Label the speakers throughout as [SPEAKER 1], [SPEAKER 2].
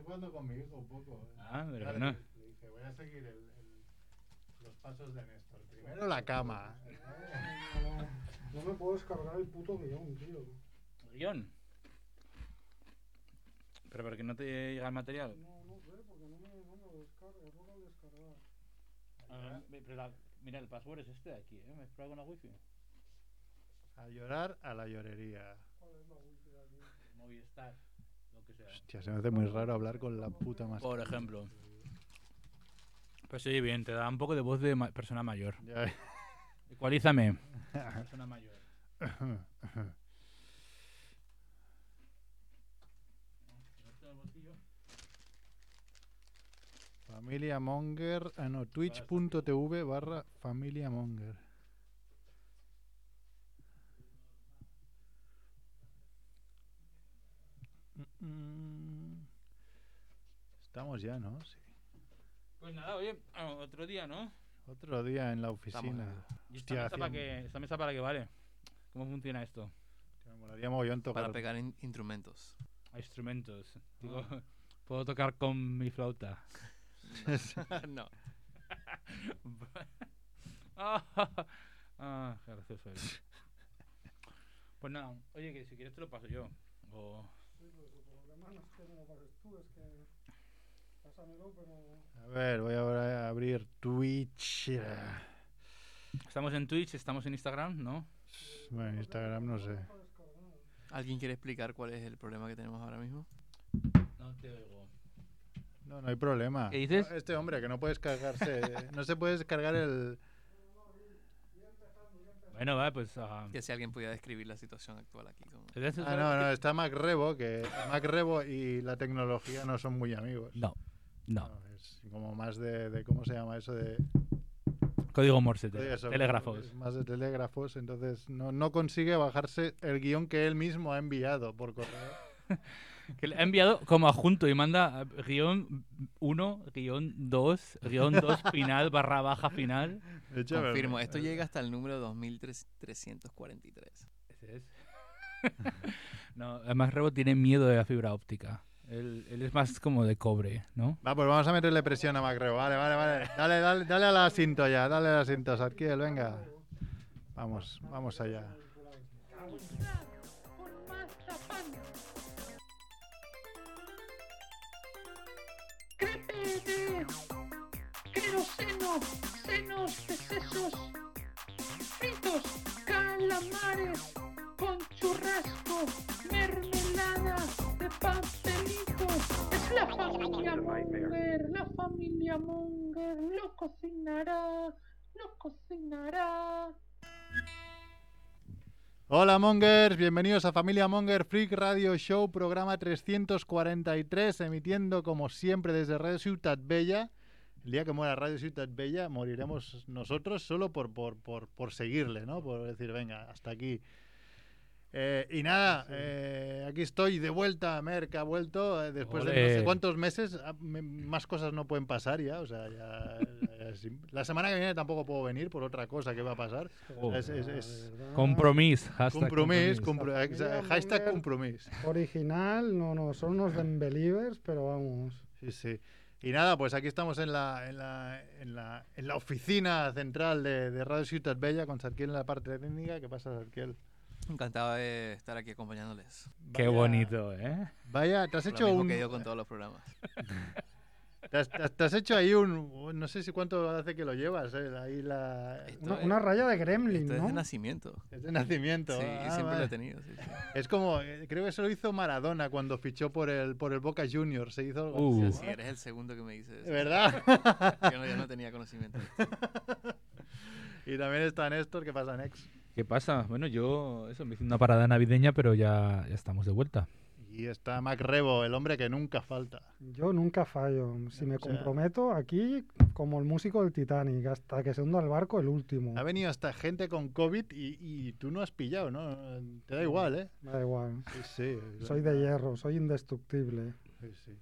[SPEAKER 1] estoy jugando con mi hijo un poco. ¿eh?
[SPEAKER 2] Ah, pero
[SPEAKER 1] Claro,
[SPEAKER 2] bueno.
[SPEAKER 1] Le dije, voy a seguir el- el- los pasos de Néstor. Primero la cama.
[SPEAKER 3] No, no me puedo descargar el puto guion, tío.
[SPEAKER 2] Guión. Pero porque no te llega el material.
[SPEAKER 3] No, no sé, porque no me, no me lo descarga. Error al descargar.
[SPEAKER 2] Ah, pero la- mira, el password es este de aquí, ¿eh? ¿Me explora con la wifi?
[SPEAKER 1] A llorar a la llorería.
[SPEAKER 3] ¿Cuál es la wifi de aquí?
[SPEAKER 2] Movistar, lo que sea.
[SPEAKER 1] Hostia, se me hace muy raro hablar con la puta más.
[SPEAKER 2] Por ejemplo. Pues sí, bien, te da un poco de voz de ma- persona mayor.
[SPEAKER 1] Ya.
[SPEAKER 2] Ecualízame. persona mayor.
[SPEAKER 1] Familia Monger, ah no, twitch.tv barra Familia Monger. Mm, mm. Estamos ya, ¿no? Sí.
[SPEAKER 2] Pues nada, oye, ah, otro día, ¿no?
[SPEAKER 1] Otro día en la oficina.
[SPEAKER 2] ¿Y esta,
[SPEAKER 1] Hostia,
[SPEAKER 2] mesa para qué, esta mesa para qué vale? ¿Cómo funciona esto?
[SPEAKER 1] Me molaría mogollón tocar.
[SPEAKER 4] Para pegar in- instrumentos.
[SPEAKER 2] A instrumentos. Digo, ¿puedo tocar con mi flauta?
[SPEAKER 4] no.
[SPEAKER 2] ah, ah, gracioso eres. Pues nada, oye, que si quieres te lo paso yo. O...
[SPEAKER 1] A ver, voy ahora a abrir Twitch.
[SPEAKER 2] Estamos en Twitch, estamos en Instagram, ¿no?
[SPEAKER 1] Bueno, Instagram no sé.
[SPEAKER 4] ¿Alguien quiere explicar cuál es el problema que tenemos ahora mismo?
[SPEAKER 2] No te oigo.
[SPEAKER 1] No, no hay problema.
[SPEAKER 2] ¿Qué dices?
[SPEAKER 1] Este hombre que no puede descargarse. no se puede descargar el.
[SPEAKER 2] Bueno, va, pues... ah,
[SPEAKER 4] Que si alguien pudiera describir la situación actual aquí. como-
[SPEAKER 2] ¿es eso
[SPEAKER 1] Ah, no, no, está Mac Rebo, que Mac Rebo y la tecnología no son muy amigos.
[SPEAKER 2] No, no.
[SPEAKER 1] No, es como más de, de- ¿cómo se llama eso? De
[SPEAKER 2] Código Morse,
[SPEAKER 1] de
[SPEAKER 2] te-
[SPEAKER 1] eso,
[SPEAKER 2] telégrafos.
[SPEAKER 1] es más de telégrafos, entonces no, no consigue bajarse el guion que él mismo ha enviado por correo.
[SPEAKER 2] Que le ha enviado como adjunto y manda eh, guion 1, guion 2, guion 2 final, barra baja final.
[SPEAKER 4] Confirmo, esto llega hasta el número 2343.
[SPEAKER 2] Ese es. no, además Rebo tiene miedo de la fibra óptica. Él, él es más como de cobre, ¿no?
[SPEAKER 1] Va, pues vamos a meterle presión a Mac Rebo. Vale, vale, vale. Dale, dale, dale a la cinta ya, dale a la cinta, Sarkiel, venga. Vamos, vamos allá.
[SPEAKER 5] De queroseno, senos de sesos, fritos, calamares, con churrasco, mermelada de pastelito. Es la familia Munger, la familia Munger, lo cocinará, lo cocinará.
[SPEAKER 1] Hola Mongers, bienvenidos a Familia Monger Freak Radio Show, programa 343, emitiendo como siempre desde Radio Ciutat Bella. El día que muera Radio Ciutat Bella moriremos nosotros solo por, por, por, por seguirle, ¿no? Por decir, venga, hasta aquí. Eh, y nada, eh, aquí estoy de vuelta, Merck ha vuelto eh, después de no sé cuántos meses, ah, me- más cosas no pueden pasar ya, o sea, ya, la semana que viene tampoco puedo venir por otra cosa que va a pasar.
[SPEAKER 2] Oh.
[SPEAKER 1] Es- es-
[SPEAKER 3] La
[SPEAKER 1] es-
[SPEAKER 3] verdad,
[SPEAKER 2] Compromis, hashtag
[SPEAKER 1] Compromis, compro- hashtag compromis.
[SPEAKER 3] Original, no, no, son unos believers, pero vamos.
[SPEAKER 1] Sí, sí. Y nada, pues aquí estamos en la, en la, en la, en la oficina central de, de Radio Ciutat Bella con Sarkiel en la parte técnica. ¿Qué pasa, Sarkiel?
[SPEAKER 4] Encantado de estar aquí acompañándoles.
[SPEAKER 2] Qué
[SPEAKER 1] Vaya-
[SPEAKER 2] bonito, ¿eh?
[SPEAKER 1] Vaya, te has
[SPEAKER 4] Lo
[SPEAKER 1] hecho
[SPEAKER 4] mismo
[SPEAKER 1] un.
[SPEAKER 4] que digo con todos los programas.
[SPEAKER 1] Te has, te has- te has hecho ahí un. No sé si cuánto hace que lo llevas, eh, ahí la.
[SPEAKER 4] Esto
[SPEAKER 3] Una,
[SPEAKER 4] es-
[SPEAKER 3] una raya de gremlin,
[SPEAKER 4] Esto es de
[SPEAKER 3] ¿no?
[SPEAKER 4] nacimiento.
[SPEAKER 1] Es de nacimiento.
[SPEAKER 4] Sí,
[SPEAKER 1] Ah,
[SPEAKER 4] siempre lo
[SPEAKER 1] vale.
[SPEAKER 4] he tenido. sí, sí.
[SPEAKER 1] Es como, eh, creo que eso lo hizo Maradona cuando fichó por el, por el Boca Juniors. Se hizo algo
[SPEAKER 2] Uh.
[SPEAKER 1] así.
[SPEAKER 4] Sí, eres el segundo que me dice eso.
[SPEAKER 1] ¿De verdad?
[SPEAKER 4] Yo no, yo no tenía conocimiento.
[SPEAKER 1] y también está Néstor. ¿Qué pasa, Nex?
[SPEAKER 2] ¿Qué pasa? Bueno, yo, eso, me hice una parada navideña, pero ya, ya estamos de vuelta.
[SPEAKER 1] Y está Mac Rebo, el hombre que nunca falta.
[SPEAKER 3] Yo nunca fallo. Si me
[SPEAKER 1] O sea-
[SPEAKER 3] comprometo aquí, como el músico del Titanic, hasta que se hunda el barco, el último.
[SPEAKER 1] Ha venido hasta gente con COVID y, y tú no has pillado, ¿no? Te da igual, ¿eh?
[SPEAKER 3] Me da igual.
[SPEAKER 1] Sí, sí.
[SPEAKER 3] Soy de hierro, soy indestructible.
[SPEAKER 1] Sí, sí.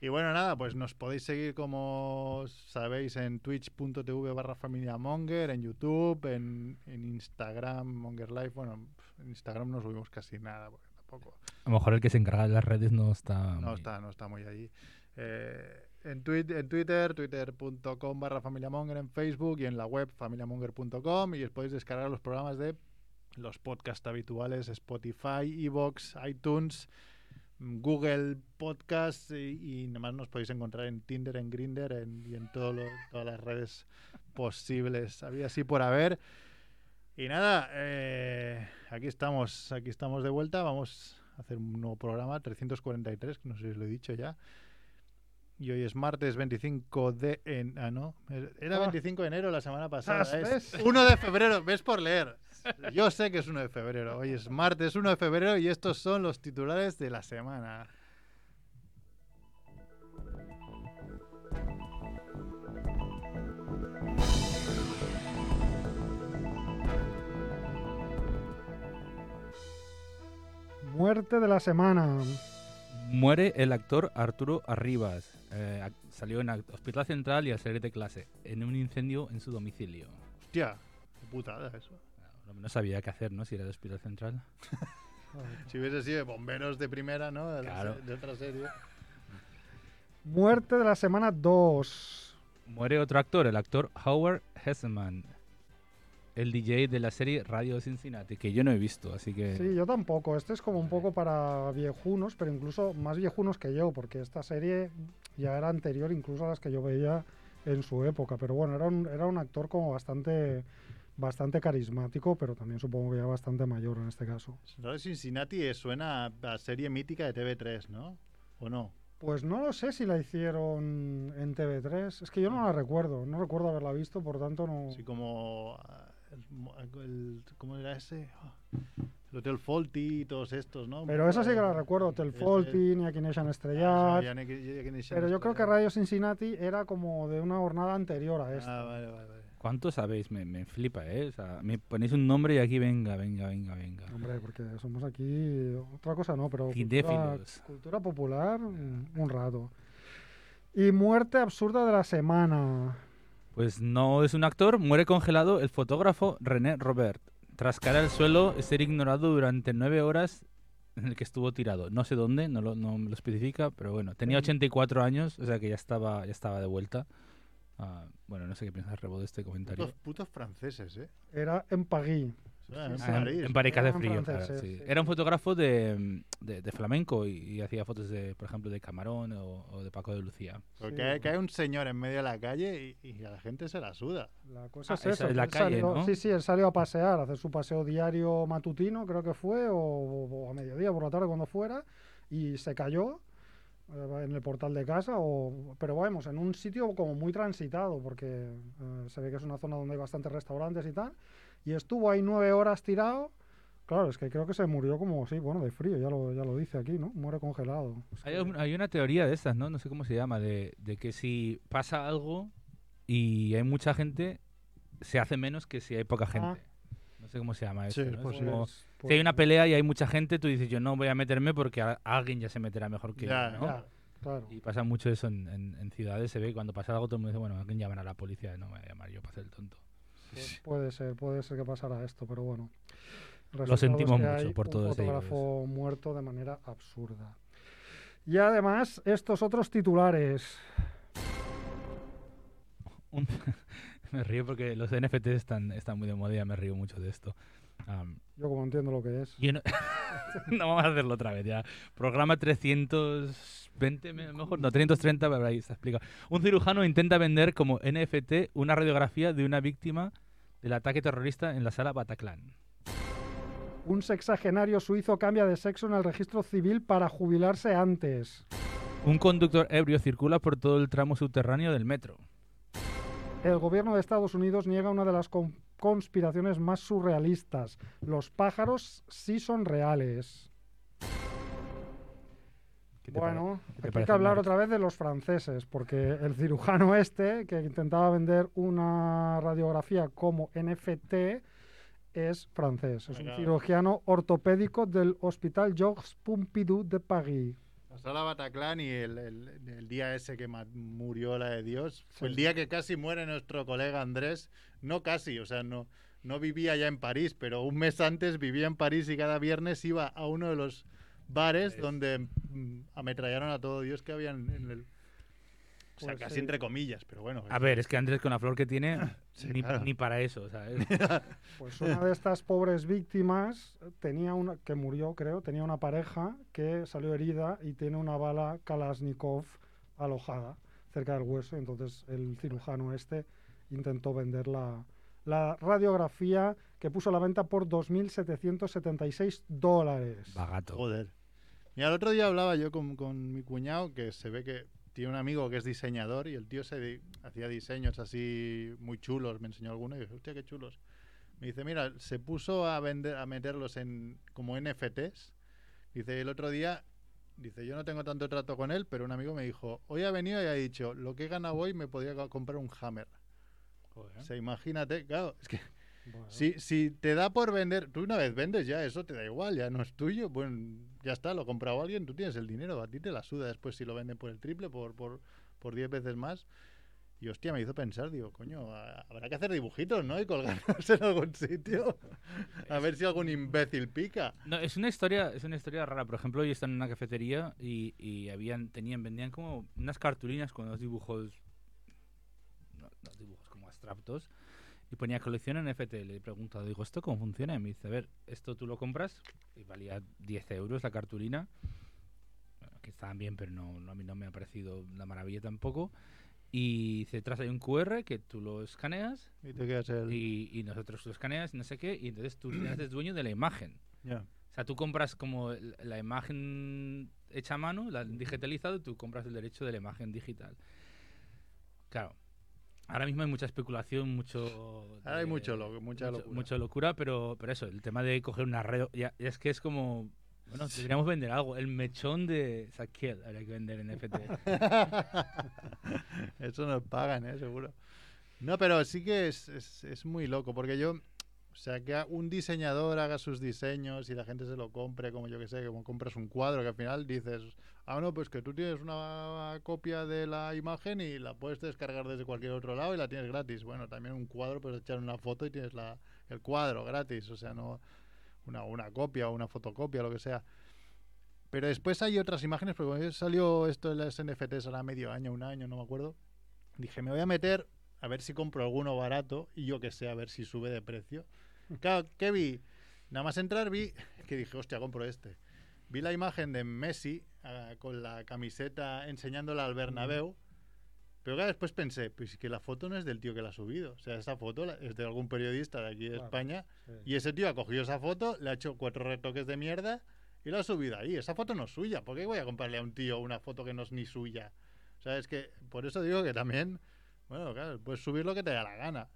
[SPEAKER 1] Y bueno, nada, pues nos podéis seguir como sabéis en twitch.tv barra familia Monger, en YouTube, en, en Instagram, Monger Live. Bueno, en Instagram no subimos casi nada, porque tampoco.
[SPEAKER 2] A lo mejor el que se encarga de las redes no está.
[SPEAKER 1] No
[SPEAKER 2] muy-
[SPEAKER 1] está, no está muy allí. Eh, en, tuit- en Twitter, twitter.com barra familiamonger, en Facebook y en la web familiamonger.com y os podéis descargar los programas de los podcasts habituales, Spotify, Evox, iTunes, Google Podcasts y, y nomás nos podéis encontrar en Tinder, en Grinder en, y en todo lo- todas las redes posibles. Había así por haber. Y nada, eh, aquí estamos, aquí estamos de vuelta. Vamos a hacer un nuevo programa, 343, que no sé si os lo he dicho ya. Y hoy es martes 25 de... En, ah, no. Era
[SPEAKER 3] Ah.
[SPEAKER 1] 25 de enero la semana pasada.
[SPEAKER 3] Ah,
[SPEAKER 1] Es
[SPEAKER 3] ¿ves?
[SPEAKER 1] 1 de febrero. ¿Ves por leer? Yo sé que es 1 de febrero. Hoy es martes 1 de febrero y estos son los titulares de la semana.
[SPEAKER 3] Muerte de la semana.
[SPEAKER 2] Muere el actor Arturo Arribas. Eh, salió en Hospital Central y a salir de clase en un incendio en su domicilio.
[SPEAKER 1] Hostia, qué putada eso.
[SPEAKER 2] Lo menos sabía qué hacer, ¿no? Si era de Hospital Central.
[SPEAKER 1] Si hubiese sido de bomberos de primera, ¿no?
[SPEAKER 2] Claro.
[SPEAKER 1] de otra serie.
[SPEAKER 3] Muerte de la semana 2.
[SPEAKER 2] Muere otro actor, el actor Howard Hesseman. El DJ de la serie Radio Cincinnati, que yo no he visto, así que...
[SPEAKER 3] Sí, yo tampoco. Este es como un poco para viejunos, pero incluso más viejunos que yo, porque esta serie ya era anterior incluso a las que yo veía en su época. Pero bueno, era un, era un actor como bastante, bastante carismático, pero también supongo que ya bastante mayor en este caso.
[SPEAKER 1] Radio Cincinnati suena a- serie mítica de TV3, ¿no? ¿O no?
[SPEAKER 3] Pues no lo sé si la hicieron en TV3. Es que yo no la recuerdo. No recuerdo haberla visto, por tanto no...
[SPEAKER 1] Así como. ah, el mo- el- ¿Cómo era ese? Ah, El Hotel Faulty y todos estos, ¿no?
[SPEAKER 3] Pero esa sí que la recuerdo. Hotel Faulty, Nation
[SPEAKER 1] Ah,
[SPEAKER 3] Estrellat.
[SPEAKER 1] se
[SPEAKER 3] Pero yo creo que. Radio Cincinnati era como de una jornada anterior a esta.
[SPEAKER 1] Ah, vale, vale, vale.
[SPEAKER 2] ¿Cuánto sabéis? Me, me flipa, ¿eh? O sea, me ponéis un nombre y aquí venga, venga, venga, venga.
[SPEAKER 3] Hombre, porque somos aquí otra cosa no, pero cultura, cultura popular un rato. Y muerte absurda de la semana.
[SPEAKER 2] Pues no es un actor, muere congelado el fotógrafo René Robert, tras caer al suelo y ser ignorado durante nueve horas en el que estuvo tirado. No sé dónde, no, lo, no me lo especifica, pero bueno, tenía
[SPEAKER 3] En-
[SPEAKER 2] 84 años, o sea que ya estaba, ya estaba de vuelta. Ah, bueno, no sé qué piensas, Rebo, de este comentario.
[SPEAKER 1] Putos, putos franceses, ¿eh?
[SPEAKER 3] Era en sí.
[SPEAKER 2] Ah, en-
[SPEAKER 1] París.
[SPEAKER 2] en París que hace frío, claro, sí.
[SPEAKER 3] sí.
[SPEAKER 2] Era un fotógrafo de, de- de flamenco y, y hacía fotos de, por ejemplo, de Camarón o, o de Paco de Lucía.
[SPEAKER 1] Porque
[SPEAKER 3] Sí.
[SPEAKER 1] hay, que hay un señor en medio de la calle y, y a la gente se la suda.
[SPEAKER 3] La cosa
[SPEAKER 2] Ah,
[SPEAKER 3] es
[SPEAKER 2] esa
[SPEAKER 3] eso.
[SPEAKER 2] es la calle,
[SPEAKER 3] salió-
[SPEAKER 2] ¿no?
[SPEAKER 3] Sí, sí, él salió a pasear, a hacer su paseo diario matutino, creo que fue, o, o a mediodía, por la tarde, cuando fuera, y se cayó en el portal de casa, o, pero vamos, en un sitio como muy transitado, porque eh, se ve que es una zona donde hay bastantes restaurantes y tal, y estuvo ahí nueve horas tirado. Claro, es que creo que se murió como, sí, bueno, de frío, ya lo, ya lo dice aquí, ¿no? Muere congelado. Es
[SPEAKER 2] Hay,
[SPEAKER 3] que-
[SPEAKER 2] un- hay una teoría de estas, ¿no? No sé cómo se llama, de, de que si pasa algo y hay mucha gente, se hace menos que si hay poca gente.
[SPEAKER 3] Ah.
[SPEAKER 2] No sé cómo se llama
[SPEAKER 1] Sí,
[SPEAKER 2] eso.
[SPEAKER 1] es
[SPEAKER 2] ¿no? Es
[SPEAKER 1] posible.
[SPEAKER 2] como,
[SPEAKER 3] pues-
[SPEAKER 2] si hay una pelea y hay mucha gente, tú dices, yo no voy a meterme porque a- alguien ya se meterá mejor que
[SPEAKER 1] Ya,
[SPEAKER 2] yo, ¿no?
[SPEAKER 3] Ya, claro.
[SPEAKER 2] Y pasa mucho eso en, en- en ciudades, se ve, cuando pasa algo todo el mundo dice, bueno, alguien llamará a la policía, no me voy a llamar yo para hacer el tonto.
[SPEAKER 3] Puede ser, puede ser que pasara esto, pero bueno.
[SPEAKER 2] Lo sentimos mucho
[SPEAKER 3] hay
[SPEAKER 2] por
[SPEAKER 3] un
[SPEAKER 2] todos ellos.
[SPEAKER 3] fotógrafo muerto de manera absurda. Y además, estos otros titulares.
[SPEAKER 2] Me río porque los NFTs están, están muy de moda y me río mucho de esto. Am,
[SPEAKER 3] Yo como entiendo lo que es.
[SPEAKER 2] No, no vamos a hacerlo otra vez ya. Programa 320, me- mejor, no, 330, pero ahí se explica. Un cirujano intenta vender como NFT una radiografía de una víctima del ataque terrorista en la sala Bataclan.
[SPEAKER 3] Un sexagenario suizo cambia de sexo en el registro civil para jubilarse antes.
[SPEAKER 2] Un conductor ebrio circula por todo el tramo subterráneo del metro.
[SPEAKER 3] El gobierno de Estados Unidos niega una de las con- conspiraciones más surrealistas. Los pájaros sí son reales.
[SPEAKER 2] ¿Qué te
[SPEAKER 3] Bueno, aquí hay que hablar otra vez de los franceses, porque el cirujano este, que intentaba vender una radiografía como NFT, es francés. Es un cirujano ortopédico del Hospital Georges Pompidou de París.
[SPEAKER 1] Pasó la Bataclan y el, el- el día ese que murió la de Dios fue
[SPEAKER 3] Sí.
[SPEAKER 1] el día que casi muere nuestro colega Andrés. No casi, o sea, no, no vivía ya en París, pero un mes antes vivía en París y cada viernes iba a uno de los bares
[SPEAKER 2] Es-
[SPEAKER 1] donde mm, ametrallaron a todo Dios que habían en el... O sea,
[SPEAKER 3] Pues
[SPEAKER 1] casi
[SPEAKER 3] sí.
[SPEAKER 1] entre comillas, pero bueno.
[SPEAKER 2] A ver, es que Andrés con la flor que tiene,
[SPEAKER 1] Sí,
[SPEAKER 2] ni,
[SPEAKER 1] claro.
[SPEAKER 2] ni para eso, ¿sabes?
[SPEAKER 3] Pues una de estas pobres víctimas tenía una que murió, creo, tenía una pareja que salió herida y tiene una bala Kalashnikov alojada cerca del hueso. Entonces el cirujano este intentó vender la, la radiografía que puso a la venta por 2.776 dólares.
[SPEAKER 2] Bagato.
[SPEAKER 1] Joder. Mira, el otro día hablaba yo con, con mi cuñado que se ve que tiene un amigo que es diseñador y el tío se di- hacía diseños así muy chulos. Me enseñó alguno y dije, hostia, qué chulos. Me dice, mira, se puso a vender, a meterlos en como NFTs. Dice, el otro día, dice, yo no tengo tanto trato con él, pero un amigo me dijo, hoy ha venido y ha dicho, lo que he ganado hoy me podría co- comprar un Hammer.
[SPEAKER 2] Joder.
[SPEAKER 1] O sea, imagínate, claro, es que
[SPEAKER 3] Bueno,
[SPEAKER 1] si, si te da por vender, tú una vez vendes ya, eso te da igual, ya no es tuyo, bueno, ya está, lo ha comprado alguien, tú tienes el dinero, a ti te la suda después si lo venden por el triple, por, por, por 10 veces más. Y hostia, me hizo pensar, digo, coño, habrá que hacer dibujitos, ¿no? Y colgarlos en algún sitio. A ver si algún imbécil pica.
[SPEAKER 2] No, es una historia, es una historia rara. Por ejemplo, yo estaba en una cafetería y, y habían, tenían, vendían como unas cartulinas con unos dibujos, no, no dibujos como abstractos, y ponía colección NFT. Le he preguntado, digo, ¿esto cómo funciona? Y me dice, a ver, esto tú lo compras y valía 10 euros la cartulina. Bueno, que estaban bien, pero no, no- a mí no me ha parecido la maravilla tampoco. Y detrás hay un QR que tú lo escaneas
[SPEAKER 1] Y te quedas el...
[SPEAKER 2] y, y nosotros lo escaneas, no sé qué, y entonces tú te haces dueño de la imagen.
[SPEAKER 1] Ya.
[SPEAKER 2] O sea, tú compras como la imagen hecha a mano, la digitalizada, y tú compras el derecho de la imagen digital. Claro. Ahora mismo hay mucha especulación, mucho...
[SPEAKER 1] Ahora hay
[SPEAKER 2] de-
[SPEAKER 1] mucho lo- mucha
[SPEAKER 2] mucho-
[SPEAKER 1] locura.
[SPEAKER 2] mucha locura, pero, pero eso, el tema de coger una red... Ya, ya es que es como... Bueno, deberíamos vender algo. El mechón de Saquiel habría que vender en FT.
[SPEAKER 1] Eso nos pagan, ¿eh? Seguro. No, pero sí que es, es, es muy loco, porque yo, o sea, que un diseñador haga sus diseños y la gente se lo compre, como yo que sé, como compras un cuadro, que al final dices, ah, no, pues que tú tienes una copia de la imagen y la puedes descargar desde cualquier otro lado y la tienes gratis. Bueno, también un cuadro, puedes echar una foto y tienes la, el cuadro gratis, o sea, no una, una copia o una fotocopia, lo que sea. Pero después hay otras imágenes, porque cuando salió esto de las NFTs ahora medio año, un año, no me acuerdo, dije, me voy a meter a ver si compro alguno barato y yo que sé, a ver si sube de precio. Claro, ¿qué vi? Nada más entrar vi que dije, hostia, compro este. Vi la imagen de Messi ah, con la camiseta enseñándola al Bernabéu, pero claro, después pensé, pues que la foto no es del tío que la ha subido. O sea, esa foto la- es de algún periodista de aquí de
[SPEAKER 3] Claro.
[SPEAKER 1] España
[SPEAKER 3] sí.
[SPEAKER 1] y ese tío ha cogido esa foto, le ha hecho cuatro retoques de mierda y la ha subido ahí. Esa foto no es suya. ¿Por qué voy a comprarle a un tío una foto que no es ni suya? O sea, es que por eso digo que también, bueno, claro, puedes subir lo que te da la gana.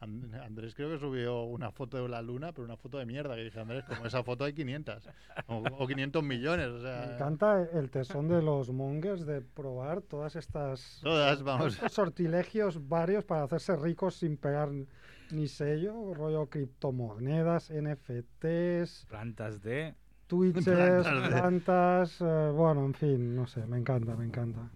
[SPEAKER 1] And- Andrés creo que subió una foto de la luna, pero una foto de mierda. Que dije, Andrés, como esa foto hay 500 o, o 500 millones. O sea,
[SPEAKER 3] Me encanta el tesón de los mongers de probar todas estas
[SPEAKER 1] Todas, vamos.
[SPEAKER 3] estos sortilegios varios para hacerse ricos sin pegar ni sello, rollo criptomonedas, NFTs,
[SPEAKER 2] Plantas de...
[SPEAKER 3] Twitches,
[SPEAKER 1] Plantas de-
[SPEAKER 3] plantas, eh, bueno, en fin, no sé, me encanta, me encanta.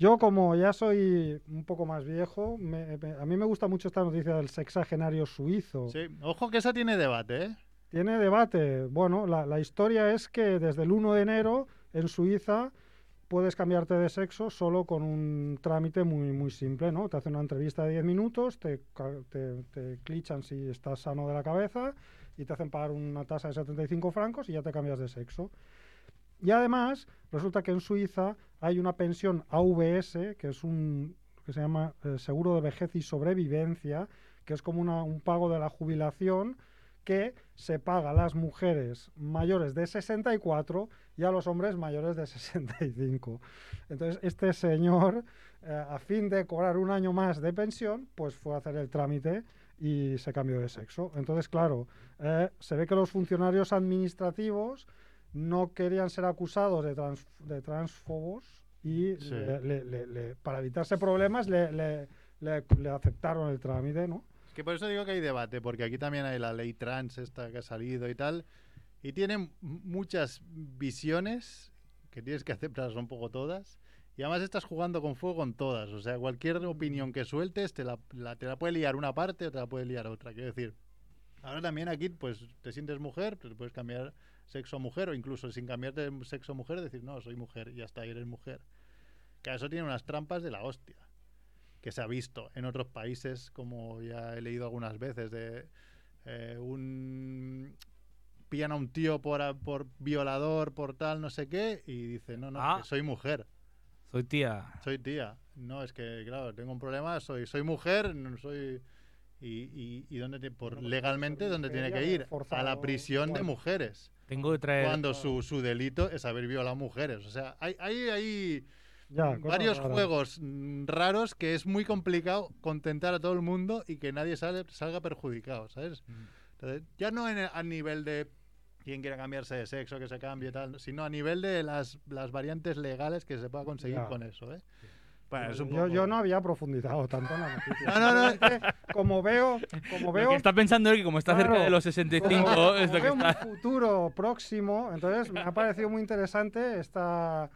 [SPEAKER 3] Yo como ya soy un poco más viejo, me- me- a mí me gusta mucho esta noticia del sexagenario suizo.
[SPEAKER 1] sí. Ojo que esa tiene debate, ¿eh?
[SPEAKER 3] Tiene debate. Bueno, la, la historia es que desde el 1 de enero en Suiza puedes cambiarte de sexo solo con un trámite muy, muy simple, ¿no? Te hacen una entrevista de 10 minutos, te, te, te clichan si estás sano de la cabeza y te hacen pagar una tasa de 75 francos y ya te cambias de sexo. Y además, resulta que en Suiza hay una pensión AVS, que es un que se llama eh, Seguro de Vejez y Sobrevivencia, que es como una- un pago de la jubilación que se paga a las mujeres mayores de 64 y a los hombres mayores de 65. Entonces, este señor, eh, a fin de cobrar un año más de pensión, pues fue a hacer el trámite y se cambió de sexo. Entonces, claro, eh, se ve que los funcionarios administrativos no querían ser acusados de, trans- de transfobos y
[SPEAKER 1] Sí.
[SPEAKER 3] le- le- le- para evitarse problemas le, aceptaron el trámite, ¿no?
[SPEAKER 1] Es que por eso digo que hay debate, porque aquí también hay la ley trans esta que ha salido y tal, y tienen muchas visiones que tienes que aceptar, son un poco todas, y además estás jugando con fuego con todas, o sea, cualquier opinión que sueltes te la, la- te la puede liar una parte o te la puede liar otra, quiero decir. Ahora también aquí, pues, te sientes mujer, pues puedes cambiar, sexo mujer o incluso sin cambiarte de sexo mujer decir, no, soy mujer y está, y eres mujer. Que eso tiene unas trampas de la hostia. Que se ha visto en otros países, como ya he leído algunas veces, de eh, un pillan a un tío por, por violador, por tal, no sé qué, y dice, no, no,
[SPEAKER 2] Ah.
[SPEAKER 1] que soy mujer,
[SPEAKER 2] Soy tía.
[SPEAKER 1] soy tía. No, es que, claro, tengo un problema, soy, soy mujer, no soy... ¿Y, y, y dónde te- por,
[SPEAKER 3] pues,
[SPEAKER 1] legalmente dónde tiene que ir? A la prisión de mujeres.
[SPEAKER 2] Tengo que traer.
[SPEAKER 1] Cuando su, su delito es haber violado mujeres. O sea, hay, hay, hay
[SPEAKER 3] Ya,
[SPEAKER 1] varios juegos mm, raros que es muy complicado contentar a todo el mundo y que nadie sale, salga perjudicado, ¿sabes?
[SPEAKER 2] Mm.
[SPEAKER 1] Entonces, ya no en el- a nivel de quien quiera cambiarse de sexo, que se cambie tal, sino a nivel de las, las variantes legales que se pueda conseguir
[SPEAKER 3] Ya.
[SPEAKER 1] con eso, ¿eh? Bueno, un
[SPEAKER 3] yo,
[SPEAKER 1] poco-
[SPEAKER 3] yo no había profundizado tanto en la noticia.
[SPEAKER 1] No, no, no.
[SPEAKER 3] Como veo, como
[SPEAKER 2] Lo
[SPEAKER 3] veo
[SPEAKER 2] que está pensando es que como está cerca
[SPEAKER 3] Claro.
[SPEAKER 2] de los 65,
[SPEAKER 3] como,
[SPEAKER 2] es lo que
[SPEAKER 3] veo un
[SPEAKER 2] está.
[SPEAKER 3] futuro próximo, entonces me ha parecido muy interesante esta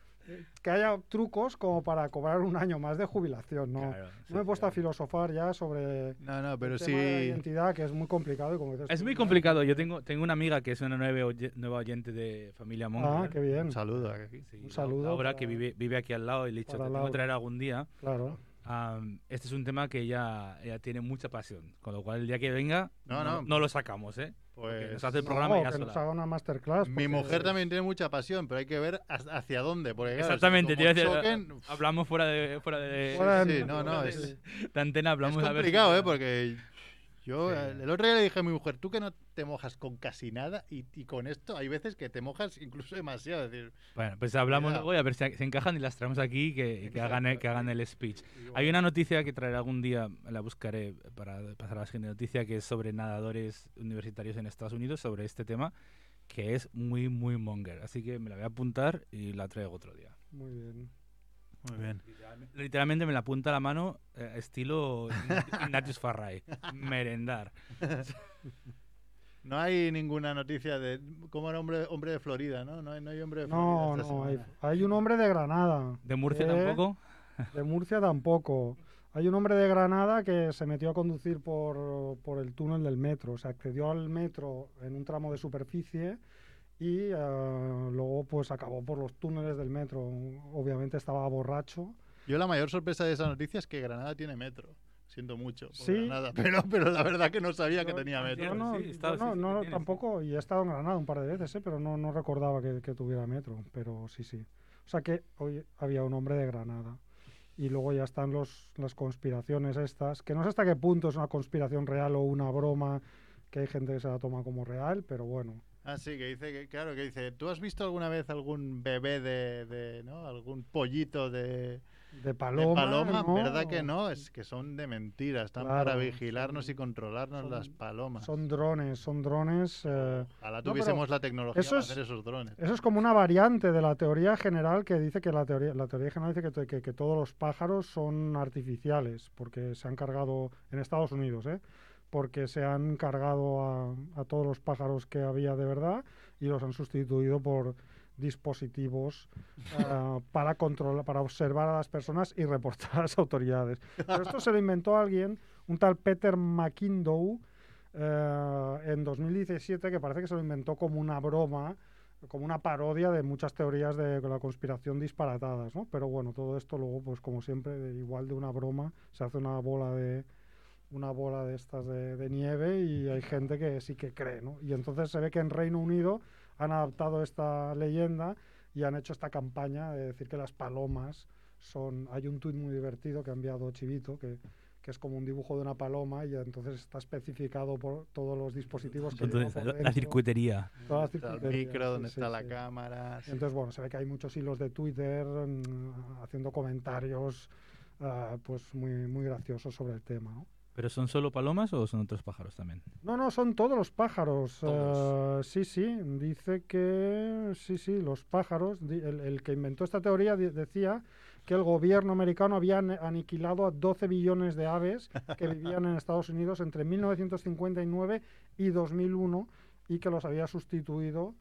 [SPEAKER 3] que haya trucos como para cobrar un año más de jubilación. No,
[SPEAKER 2] Claro, sí,
[SPEAKER 3] no me he puesto a
[SPEAKER 2] sí.
[SPEAKER 3] filosofar ya sobre
[SPEAKER 1] No, no, pero
[SPEAKER 3] el tema de la
[SPEAKER 1] sí...
[SPEAKER 3] identidad, que es muy complicado. Como dices
[SPEAKER 2] Es muy complicado. Yo tengo, tengo una amiga que es una nueva, oye- nueva oyente de Familia Monger.
[SPEAKER 3] Ah, qué bien.
[SPEAKER 1] Un saludo aquí.
[SPEAKER 2] Sí,
[SPEAKER 3] Un saludo
[SPEAKER 2] Laura, que vive, vive aquí al lado y le he dicho, te tengo que traer algún día.
[SPEAKER 3] Claro.
[SPEAKER 2] Am, este es un tema que ella, ella tiene mucha pasión. Con lo cual, el día que venga,
[SPEAKER 1] No,
[SPEAKER 2] no,
[SPEAKER 1] no.
[SPEAKER 2] no lo sacamos, ¿eh?
[SPEAKER 1] Pues...
[SPEAKER 2] nos hace el
[SPEAKER 3] No,
[SPEAKER 2] programa ya
[SPEAKER 3] que nos
[SPEAKER 2] sola.
[SPEAKER 3] haga una masterclass.
[SPEAKER 1] Mi mujer también tiene mucha pasión, pero hay que ver ha- hacia dónde. Porque, claro,
[SPEAKER 2] Exactamente,
[SPEAKER 1] choquen, uf,
[SPEAKER 2] hablamos fuera de, fuera de,
[SPEAKER 3] Fuera
[SPEAKER 1] sí,
[SPEAKER 3] de-
[SPEAKER 1] sí, no, no, es-
[SPEAKER 2] de- antena, hablamos
[SPEAKER 1] es
[SPEAKER 2] a ver si-
[SPEAKER 1] complicado, ¿eh? Porque yo
[SPEAKER 2] Sí.
[SPEAKER 1] eh, el otro día le dije a mi mujer, tú que no te mojas con casi nada y, y con esto hay veces que te mojas incluso demasiado. Es decir,
[SPEAKER 2] Bueno, pues hablamos luego y a ver si se encajan y las traemos aquí y que, que hagan, el- que hagan el speech. Hay una noticia que traeré algún día, la buscaré para pasar a la siguiente noticia, que es sobre nadadores universitarios en Estados Unidos, sobre este tema, que es muy, muy monger. Así que me la voy a apuntar y la traigo otro día.
[SPEAKER 3] Muy bien.
[SPEAKER 1] Muy bien.
[SPEAKER 2] Literalmente me la apunta la mano, eh, estilo Ign- Ignatius Farray. Merendar.
[SPEAKER 1] No hay ninguna noticia de cómo era hombre, hombre de Florida, ¿no? No hay, no hay hombre de
[SPEAKER 3] No,
[SPEAKER 1] Florida. esta
[SPEAKER 3] no, hay, hay un hombre de Granada.
[SPEAKER 2] ¿De Murcia
[SPEAKER 3] Eh,
[SPEAKER 2] tampoco?
[SPEAKER 3] De Murcia tampoco. Hay un hombre de Granada que se metió a conducir por, por el túnel del metro. Se accedió al metro en un tramo de superficie y eh, luego pues acabó por los túneles del metro. Obviamente estaba borracho.
[SPEAKER 1] Yo la mayor sorpresa de esa noticia es que Granada tiene metro. Siento mucho por
[SPEAKER 3] Sí.
[SPEAKER 1] Granada, pero, pero la verdad que no sabía que tenía metro.
[SPEAKER 3] Yo no,
[SPEAKER 2] Sí,
[SPEAKER 3] yo no,
[SPEAKER 2] sí, sí,
[SPEAKER 3] no, tampoco, y he estado en Granada un par de veces, ¿eh? pero no, no recordaba que, que tuviera metro, pero sí, sí. O sea que hoy había un hombre de Granada. Y luego ya están los, las conspiraciones estas, que no sé hasta qué punto es una conspiración real o una broma, que hay gente que se la toma como real, pero bueno.
[SPEAKER 1] Ah, sí, que dice que, claro, que dice, ¿tú has visto alguna vez algún bebé de, de ¿no? Algún pollito de,
[SPEAKER 3] De
[SPEAKER 1] de
[SPEAKER 3] paloma.
[SPEAKER 1] paloma?
[SPEAKER 3] ¿no?
[SPEAKER 1] ¿Verdad que no? Es que son de mentira, están
[SPEAKER 3] Claro,
[SPEAKER 1] para vigilarnos
[SPEAKER 3] son-
[SPEAKER 1] y controlarnos
[SPEAKER 3] son-
[SPEAKER 1] las palomas.
[SPEAKER 3] Son drones, son drones. eh,
[SPEAKER 1] Ojalá tuviésemos la tecnología
[SPEAKER 3] eso
[SPEAKER 1] para
[SPEAKER 3] es-
[SPEAKER 1] hacer esos drones.
[SPEAKER 3] Eso es como una variante de la teoría general que dice que la teoría, la teoría general dice que, que, que todos los pájaros son artificiales, porque se han cargado en Estados Unidos, ¿eh? Porque se han cargado a, a todos los pájaros que había de verdad y los han sustituido por dispositivos ah, para controlar, para observar a las personas y reportar a las autoridades. Pero esto se lo inventó alguien, un tal Peter McIndoe, eh, en 2017, que parece que se lo inventó como una broma, como una parodia de muchas teorías de la conspiración disparatadas, ¿no? Pero bueno, todo esto luego, pues como siempre, de- igual de una broma, se hace una bola de una bola de estas de, de nieve y hay gente que sí que cree, ¿no? Y entonces se ve que en Reino Unido han adaptado esta leyenda y han hecho esta campaña de decir que las palomas son... Hay un tuit muy divertido que ha enviado Chivito, que, que es como un dibujo de una paloma y entonces está especificado por todos los dispositivos que
[SPEAKER 2] Entonces,
[SPEAKER 3] por
[SPEAKER 2] la, la
[SPEAKER 3] dentro,
[SPEAKER 2] circuitería.
[SPEAKER 3] toda la
[SPEAKER 1] Está el micro,
[SPEAKER 3] sí,
[SPEAKER 1] donde
[SPEAKER 3] sí,
[SPEAKER 1] está la
[SPEAKER 3] sí.
[SPEAKER 1] cámara. sí.
[SPEAKER 3] Entonces, bueno, se ve que hay muchos hilos de Twitter mm, haciendo comentarios ah, pues muy, muy graciosos sobre el tema, ¿no?
[SPEAKER 2] ¿Pero son solo palomas o son otros pájaros también?
[SPEAKER 3] No, no, son todos los pájaros.
[SPEAKER 1] Todos.
[SPEAKER 3] eh, sí, sí, dice que sí, sí, los pájaros. El, el que inventó esta teoría decía que el gobierno americano había aniquilado a 12 billones de aves que vivían en Estados Unidos entre 1959 y 2001 y que los había sustituido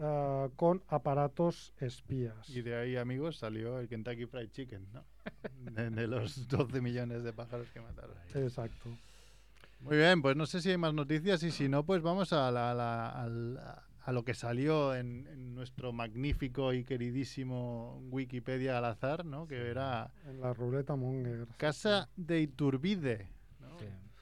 [SPEAKER 3] eh, con aparatos espías.
[SPEAKER 1] Y de ahí, amigos, salió el Kentucky Fried Chicken, ¿no? De, de los 12 millones de pájaros que mataron.
[SPEAKER 3] Exacto.
[SPEAKER 1] Muy bien, pues no sé si hay más noticias y si no, pues vamos a la, a la- a lo que salió en, en nuestro magnífico y queridísimo Wikipedia al azar, ¿no? Que era
[SPEAKER 3] En la ruleta Monger.
[SPEAKER 1] Casa de Iturbide.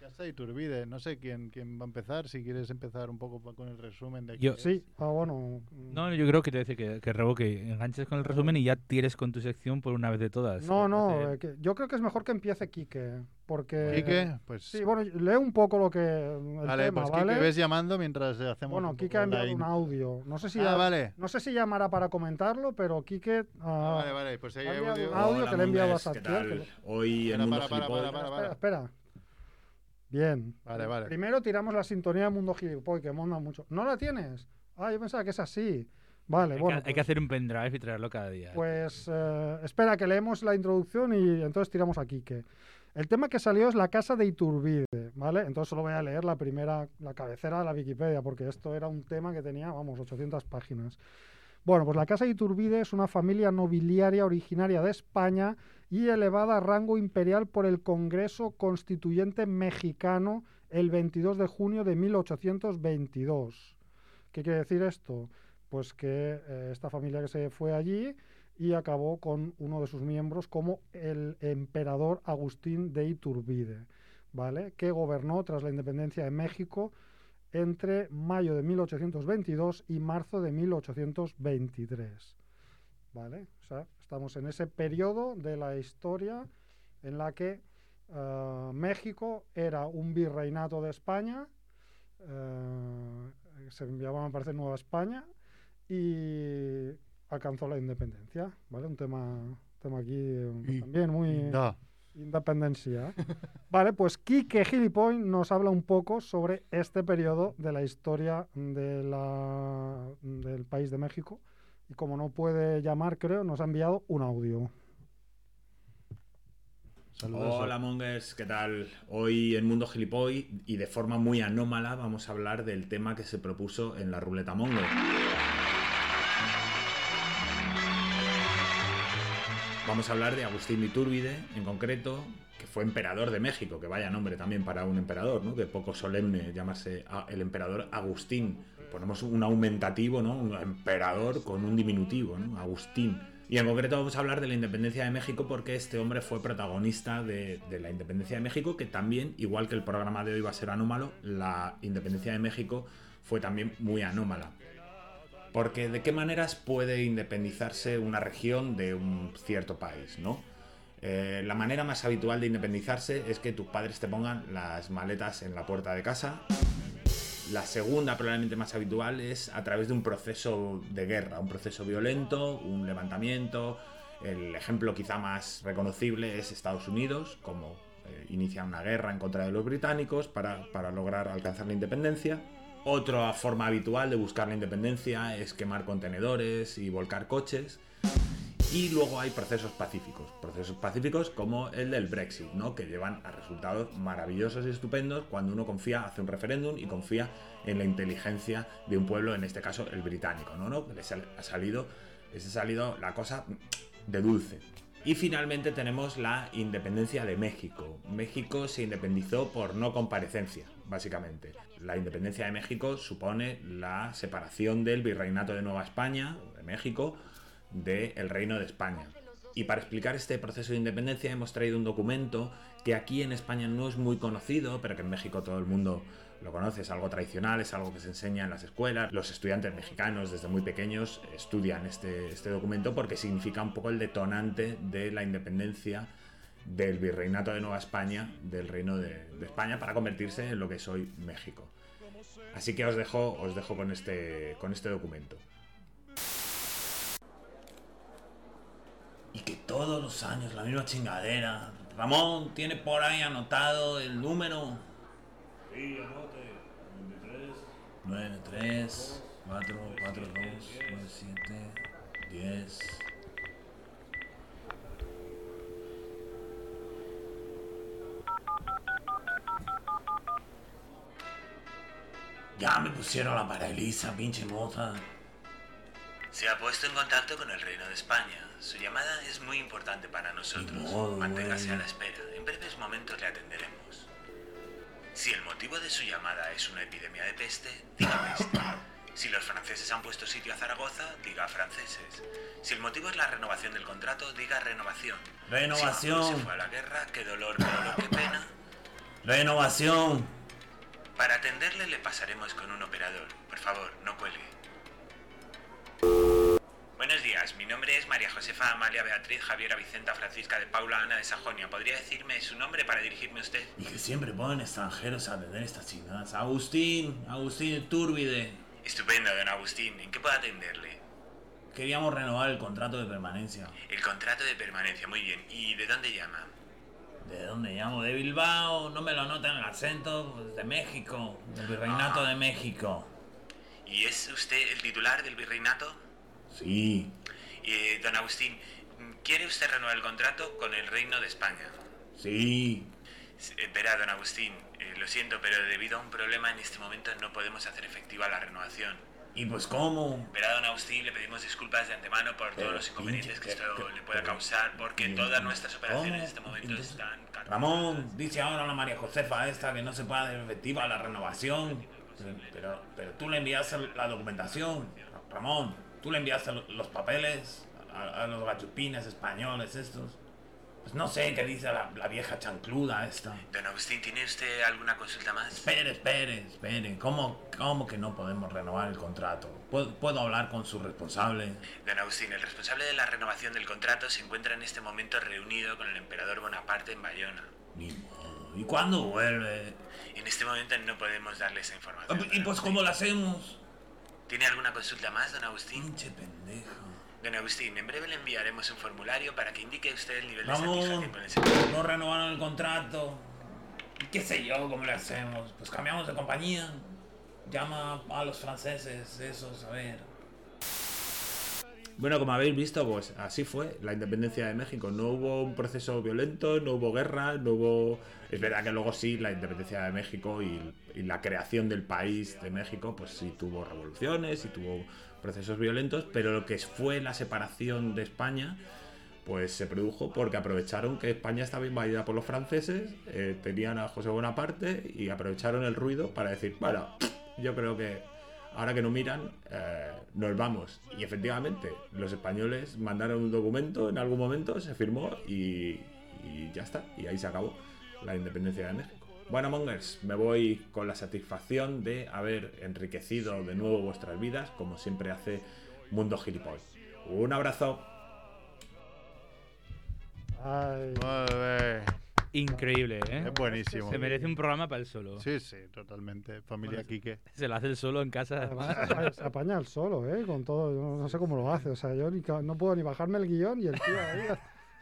[SPEAKER 1] Casa de Iturbide. No sé quién, quién va a empezar. Si quieres empezar un poco con el resumen de
[SPEAKER 2] Yo-
[SPEAKER 3] Sí, ah, bueno. mm,
[SPEAKER 2] No, yo creo que te dice que, que Rebo, que enganches con el resumen y ya tires con tu sección por una vez de todas.
[SPEAKER 3] No, no, eh, que yo creo que es mejor que empiece Quique, porque...
[SPEAKER 1] Quique, pues.
[SPEAKER 3] Sí, bueno, leo un poco lo que... El
[SPEAKER 1] vale,
[SPEAKER 3] tema,
[SPEAKER 1] pues
[SPEAKER 3] ¿vale?
[SPEAKER 1] Quique, ves llamando mientras hacemos.
[SPEAKER 3] Bueno,
[SPEAKER 1] un
[SPEAKER 3] Quique ha enviado un audio. No sé si,
[SPEAKER 1] Ah,
[SPEAKER 3] ya-
[SPEAKER 1] vale.
[SPEAKER 3] no sé si llamará para comentarlo, pero Quique... ah,
[SPEAKER 1] Vale, vale, pues ahí
[SPEAKER 3] ha
[SPEAKER 1] hay audio.
[SPEAKER 3] un audio
[SPEAKER 6] Hola,
[SPEAKER 3] que le he enviado a lo-
[SPEAKER 6] Hoy en
[SPEAKER 1] para, para, para, para.
[SPEAKER 3] Espera, espera. Bien.
[SPEAKER 1] Vale, vale.
[SPEAKER 3] Primero tiramos la sintonía de Mundo Gilipoy, que monda mucho. ¿No la tienes? Ah, yo pensaba que es así. Vale,
[SPEAKER 2] Hay,
[SPEAKER 3] bueno.
[SPEAKER 2] que, hay que
[SPEAKER 3] pues-
[SPEAKER 2] hacer un pendrive y traerlo cada día.
[SPEAKER 3] Pues eh, espera, que leemos la introducción y entonces tiramos a Quique. El tema que salió es la casa de Iturbide, ¿vale? Entonces solo voy a leer la primera, la cabecera de la Wikipedia, porque esto era un tema que tenía, vamos, 800 páginas. Bueno, pues la casa de Iturbide es una familia nobiliaria originaria de España y elevada a rango imperial por el Congreso Constituyente Mexicano el 22 de junio de 1822. ¿Qué quiere decir esto? Pues que eh, esta familia que se fue allí y acabó con uno de sus miembros como el emperador Agustín de Iturbide, ¿vale? Que gobernó tras la independencia de México entre mayo de 1822 y marzo de 1823, ¿vale? O sea, estamos en ese periodo de la historia en la que eh, México era un virreinato de España, eh, se llamaba, me parece, Nueva España, y alcanzó la independencia, ¿vale? Un tema, tema aquí eh,
[SPEAKER 1] Y-
[SPEAKER 3] también muy
[SPEAKER 1] Da.
[SPEAKER 3] Independencia. vale, pues Quique Gilipoy nos habla un poco sobre este periodo de la historia de la, del país de México. Y como no puede llamar, creo, nos ha enviado un audio.
[SPEAKER 1] Saludos.
[SPEAKER 6] Hola Mongers, ¿qué tal? Hoy en Mundo Gilipoy y de forma muy anómala vamos a hablar del tema que se propuso en la ruleta Monger. Vamos a hablar de Agustín de Iturbide, en concreto, que fue emperador de México, que vaya nombre también para un emperador, ¿no? Que poco solemne llamarse el emperador Agustín. Ponemos un aumentativo, ¿no? Un emperador con un diminutivo, ¿no? Agustín. Y en concreto vamos a hablar de la independencia de México porque este hombre fue protagonista de, de la independencia de México, que también, igual que el programa de hoy va a ser anómalo, la independencia de México fue también muy anómala. Porque de qué maneras puede independizarse una región de un cierto país, ¿no? Eh, la manera más habitual de independizarse es que tus padres te pongan las maletas en la puerta de casa. La segunda, probablemente más habitual, es a través de un proceso de guerra, un proceso violento, un levantamiento. El ejemplo quizá más reconocible es Estados Unidos, como eh, inicia una guerra en contra de los británicos para, para lograr alcanzar la independencia. Otra forma habitual de buscar la independencia es quemar contenedores y volcar coches. Y luego hay procesos pacíficos, procesos pacíficos como el del Brexit, ¿no? que llevan a resultados maravillosos y estupendos cuando uno confía, hace un referéndum y confía en la inteligencia de un pueblo, en este caso el británico, ¿no? ¿no? Les ha salido, les ha salido la cosa de dulce. Y finalmente tenemos la independencia de México. México se independizó por no comparecencia, básicamente. La independencia de México supone la separación del virreinato de Nueva España, de México, del Reino de España. Y para explicar este proceso de independencia hemos traído un documento que aquí en España no es muy conocido, pero que en México todo el mundo lo conoce, es algo tradicional, es algo que se enseña en las escuelas. Los estudiantes mexicanos desde muy pequeños estudian este, este documento porque significa un poco el detonante de la independencia del virreinato de Nueva España, del reino de, de España, para convertirse en lo que es hoy México. Así que os dejo, os dejo con, este, con este documento. Y que todos los años la misma chingadera. Ramón, ¿tiene por ahí anotado el número?
[SPEAKER 7] Sí, anote. 93.
[SPEAKER 6] 93 4 4 2 9 7 10 Ya me pusieron la paralisa, pinche moza. Se ha puesto en contacto con el Reino de España. Su llamada es muy importante para nosotros.
[SPEAKER 7] Modo,
[SPEAKER 6] Manténgase
[SPEAKER 7] güey.
[SPEAKER 6] a la espera. En breves momentos le atenderemos. Si el motivo de su llamada es una epidemia de peste, diga peste.
[SPEAKER 7] Si los franceses han puesto sitio a Zaragoza, diga franceses. Si el motivo es la renovación del contrato, diga renovación.
[SPEAKER 6] Renovación.
[SPEAKER 7] Si se fue a la guerra, qué dolor, qué dolor, qué pena.
[SPEAKER 6] Renovación.
[SPEAKER 7] Para atenderle le pasaremos con un operador. Por favor, no cuelgue. Buenos días, mi nombre es María Josefa Amalia Beatriz Javiera Vicenta Francisca de Paula Ana de Sajonia. ¿Podría decirme su nombre para dirigirme a usted?
[SPEAKER 6] Y que siempre ponen extranjeros a atender estas chingadas. Agustín, Agustín Túrbide.
[SPEAKER 7] Estupendo, don Agustín. ¿En qué puedo atenderle?
[SPEAKER 6] Queríamos renovar el contrato de permanencia.
[SPEAKER 7] El contrato de permanencia, muy bien. ¿Y de dónde llama?
[SPEAKER 6] ¿De dónde llamo? ¿De Bilbao? No me lo notan el acento. Pues de México. Del Virreinato
[SPEAKER 7] Ah.
[SPEAKER 6] de México.
[SPEAKER 7] ¿Y es usted el titular del virreinato?
[SPEAKER 6] Sí.
[SPEAKER 7] Eh, don Agustín, ¿quiere usted renovar el contrato con el Reino de España?
[SPEAKER 6] Sí.
[SPEAKER 7] Eh, Verá, don Agustín, eh, lo siento, pero debido a un problema en este momento no podemos hacer efectiva la renovación.
[SPEAKER 6] ¿Y pues cómo?
[SPEAKER 7] Verá, don Agustín, le pedimos disculpas de antemano por
[SPEAKER 6] Pero,
[SPEAKER 7] todos los inconvenientes que esto
[SPEAKER 6] pero-
[SPEAKER 7] le pueda
[SPEAKER 6] pero-
[SPEAKER 7] causar, porque
[SPEAKER 6] pero-
[SPEAKER 7] todas nuestras operaciones en este momento están...
[SPEAKER 6] Ramón, dice ahora la María Josefa esta que no se puede hacer efectiva la renovación. Pero, pero, pero tú le enviaste la documentación. Ramón, tú le enviaste lo- los papeles a, a los gachupines españoles estos. Pues no sé qué dice la, la vieja chancluda esta.
[SPEAKER 7] Don Agustín, ¿tiene usted alguna consulta más?
[SPEAKER 6] Espere, espere, espere. ¿Cómo, ¿Cómo que no podemos renovar el contrato? ¿Puedo, puedo hablar con su responsable?
[SPEAKER 7] Don Agustín, el responsable de la renovación del contrato se encuentra en este momento reunido con el emperador Bonaparte en Bayona.
[SPEAKER 6] Ni modo. ¿Y cuándo vuelve?
[SPEAKER 7] En este momento no podemos darle esa
[SPEAKER 6] Ah,
[SPEAKER 7] información.
[SPEAKER 6] ¿Y pues cómo lo hacemos?
[SPEAKER 7] ¿Tiene alguna consulta más, don Agustín?
[SPEAKER 6] Pinche pendeja.
[SPEAKER 7] Don Agustín, en breve le enviaremos un formulario para que indique usted el nivel de satisfacción con el
[SPEAKER 6] no renovaron el contrato. ¿Y ¿Qué sé yo cómo le hacemos? Pues cambiamos de compañía. Llama a los franceses, esos, a ver. Bueno, como habéis visto, pues así fue la independencia de México. No hubo un proceso violento, no hubo guerra, no hubo... Es verdad que luego sí, la independencia de México y, y la creación del país de México, pues sí tuvo revoluciones y tuvo procesos violentos, pero lo que fue la separación de España, pues se produjo porque aprovecharon que España estaba invadida por los franceses, eh, tenían a José Bonaparte y aprovecharon el ruido para decir, bueno, yo creo que ahora que no miran, eh, nos vamos. Y efectivamente, los españoles mandaron un documento en algún momento, se firmó y, y ya está. Y ahí se acabó la independencia de México. Bueno, Mongers, me voy con la satisfacción de haber enriquecido de nuevo vuestras vidas, como siempre hace Mundo Gilipoll. Un abrazo.
[SPEAKER 3] Ay.
[SPEAKER 2] Increíble, ¿eh?
[SPEAKER 1] Es buenísimo.
[SPEAKER 2] Se merece un programa para él solo.
[SPEAKER 1] Sí, sí, totalmente. Familia
[SPEAKER 2] Bueno,
[SPEAKER 1] Quique.
[SPEAKER 2] Se lo hace él solo en casa.
[SPEAKER 3] además, se apaña- el solo, ¿eh? Con todo. yo No, no sé cómo lo hace. O sea, yo ni no puedo ni bajarme el guion y el tío ahí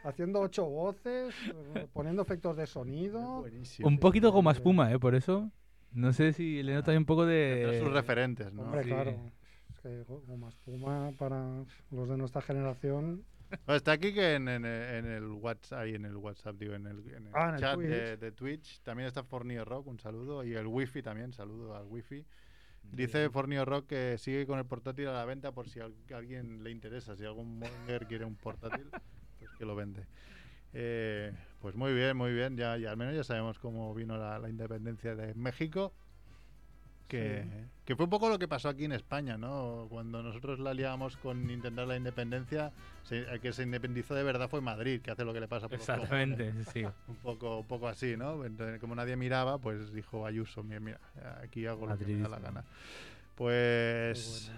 [SPEAKER 3] haciendo ocho voces, eh, poniendo efectos de sonido.
[SPEAKER 1] Buenísimo.
[SPEAKER 2] Un poquito como espuma, ¿eh? Por eso. No sé si le nota ahí un poco
[SPEAKER 1] Tendrá
[SPEAKER 2] de...
[SPEAKER 1] sus referentes, ¿no?
[SPEAKER 3] Hombre,
[SPEAKER 2] Sí.
[SPEAKER 3] claro. Es que goma espuma para los de nuestra generación.
[SPEAKER 1] No, está aquí que en, en- en el WhatsApp, ahí en el WhatsApp, digo, en el, en el
[SPEAKER 3] Ah, en el
[SPEAKER 1] chat de,
[SPEAKER 3] Twitch.
[SPEAKER 1] de Twitch. También está Fornio Rock, un saludo. Y el Wi-Fi también, saludo al Wi-Fi. Dice Fornio Rock que sigue con el portátil a la venta por si a alguien le interesa. Si algún monger quiere un portátil, que lo vende. Eh, pues muy bien, muy bien. Ya, ya al menos ya sabemos cómo vino la, la independencia de México. Que, que fue un poco lo que pasó aquí en España, ¿no? Cuando nosotros la liábamos con intentar la independencia, se- el que se independizó de verdad fue Madrid, que hace lo que le pasa por
[SPEAKER 2] Exactamente, sí.
[SPEAKER 1] Un poco, un poco así, ¿no? Entonces, como nadie miraba, pues dijo Ayuso, mira, mira, aquí hago lo que me da la gana. Pues,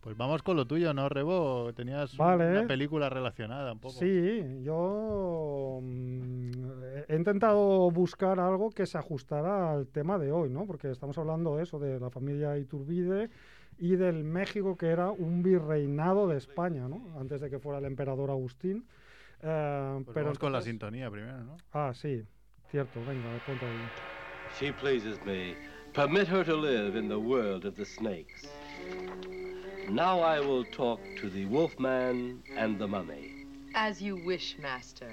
[SPEAKER 1] pues vamos con lo tuyo, ¿no, Rebo? Tenías
[SPEAKER 3] Vale.
[SPEAKER 1] una película relacionada un poco.
[SPEAKER 3] Sí, yo mm, he intentado buscar algo que se ajustara al tema de hoy, ¿no? Porque estamos hablando de eso, de la familia Iturbide y del México que era un virreinado de España, ¿no? Antes de que fuera el emperador Agustín. Eh,
[SPEAKER 1] Pues
[SPEAKER 3] pero
[SPEAKER 1] vamos con la sintonía primero, ¿no?
[SPEAKER 3] Ah, sí, cierto, venga, ponte ahí.
[SPEAKER 8] She pleases me. Permit her to live in the world of the snakes. Now I will talk to the wolfman and the mummy.
[SPEAKER 9] As you wish, master.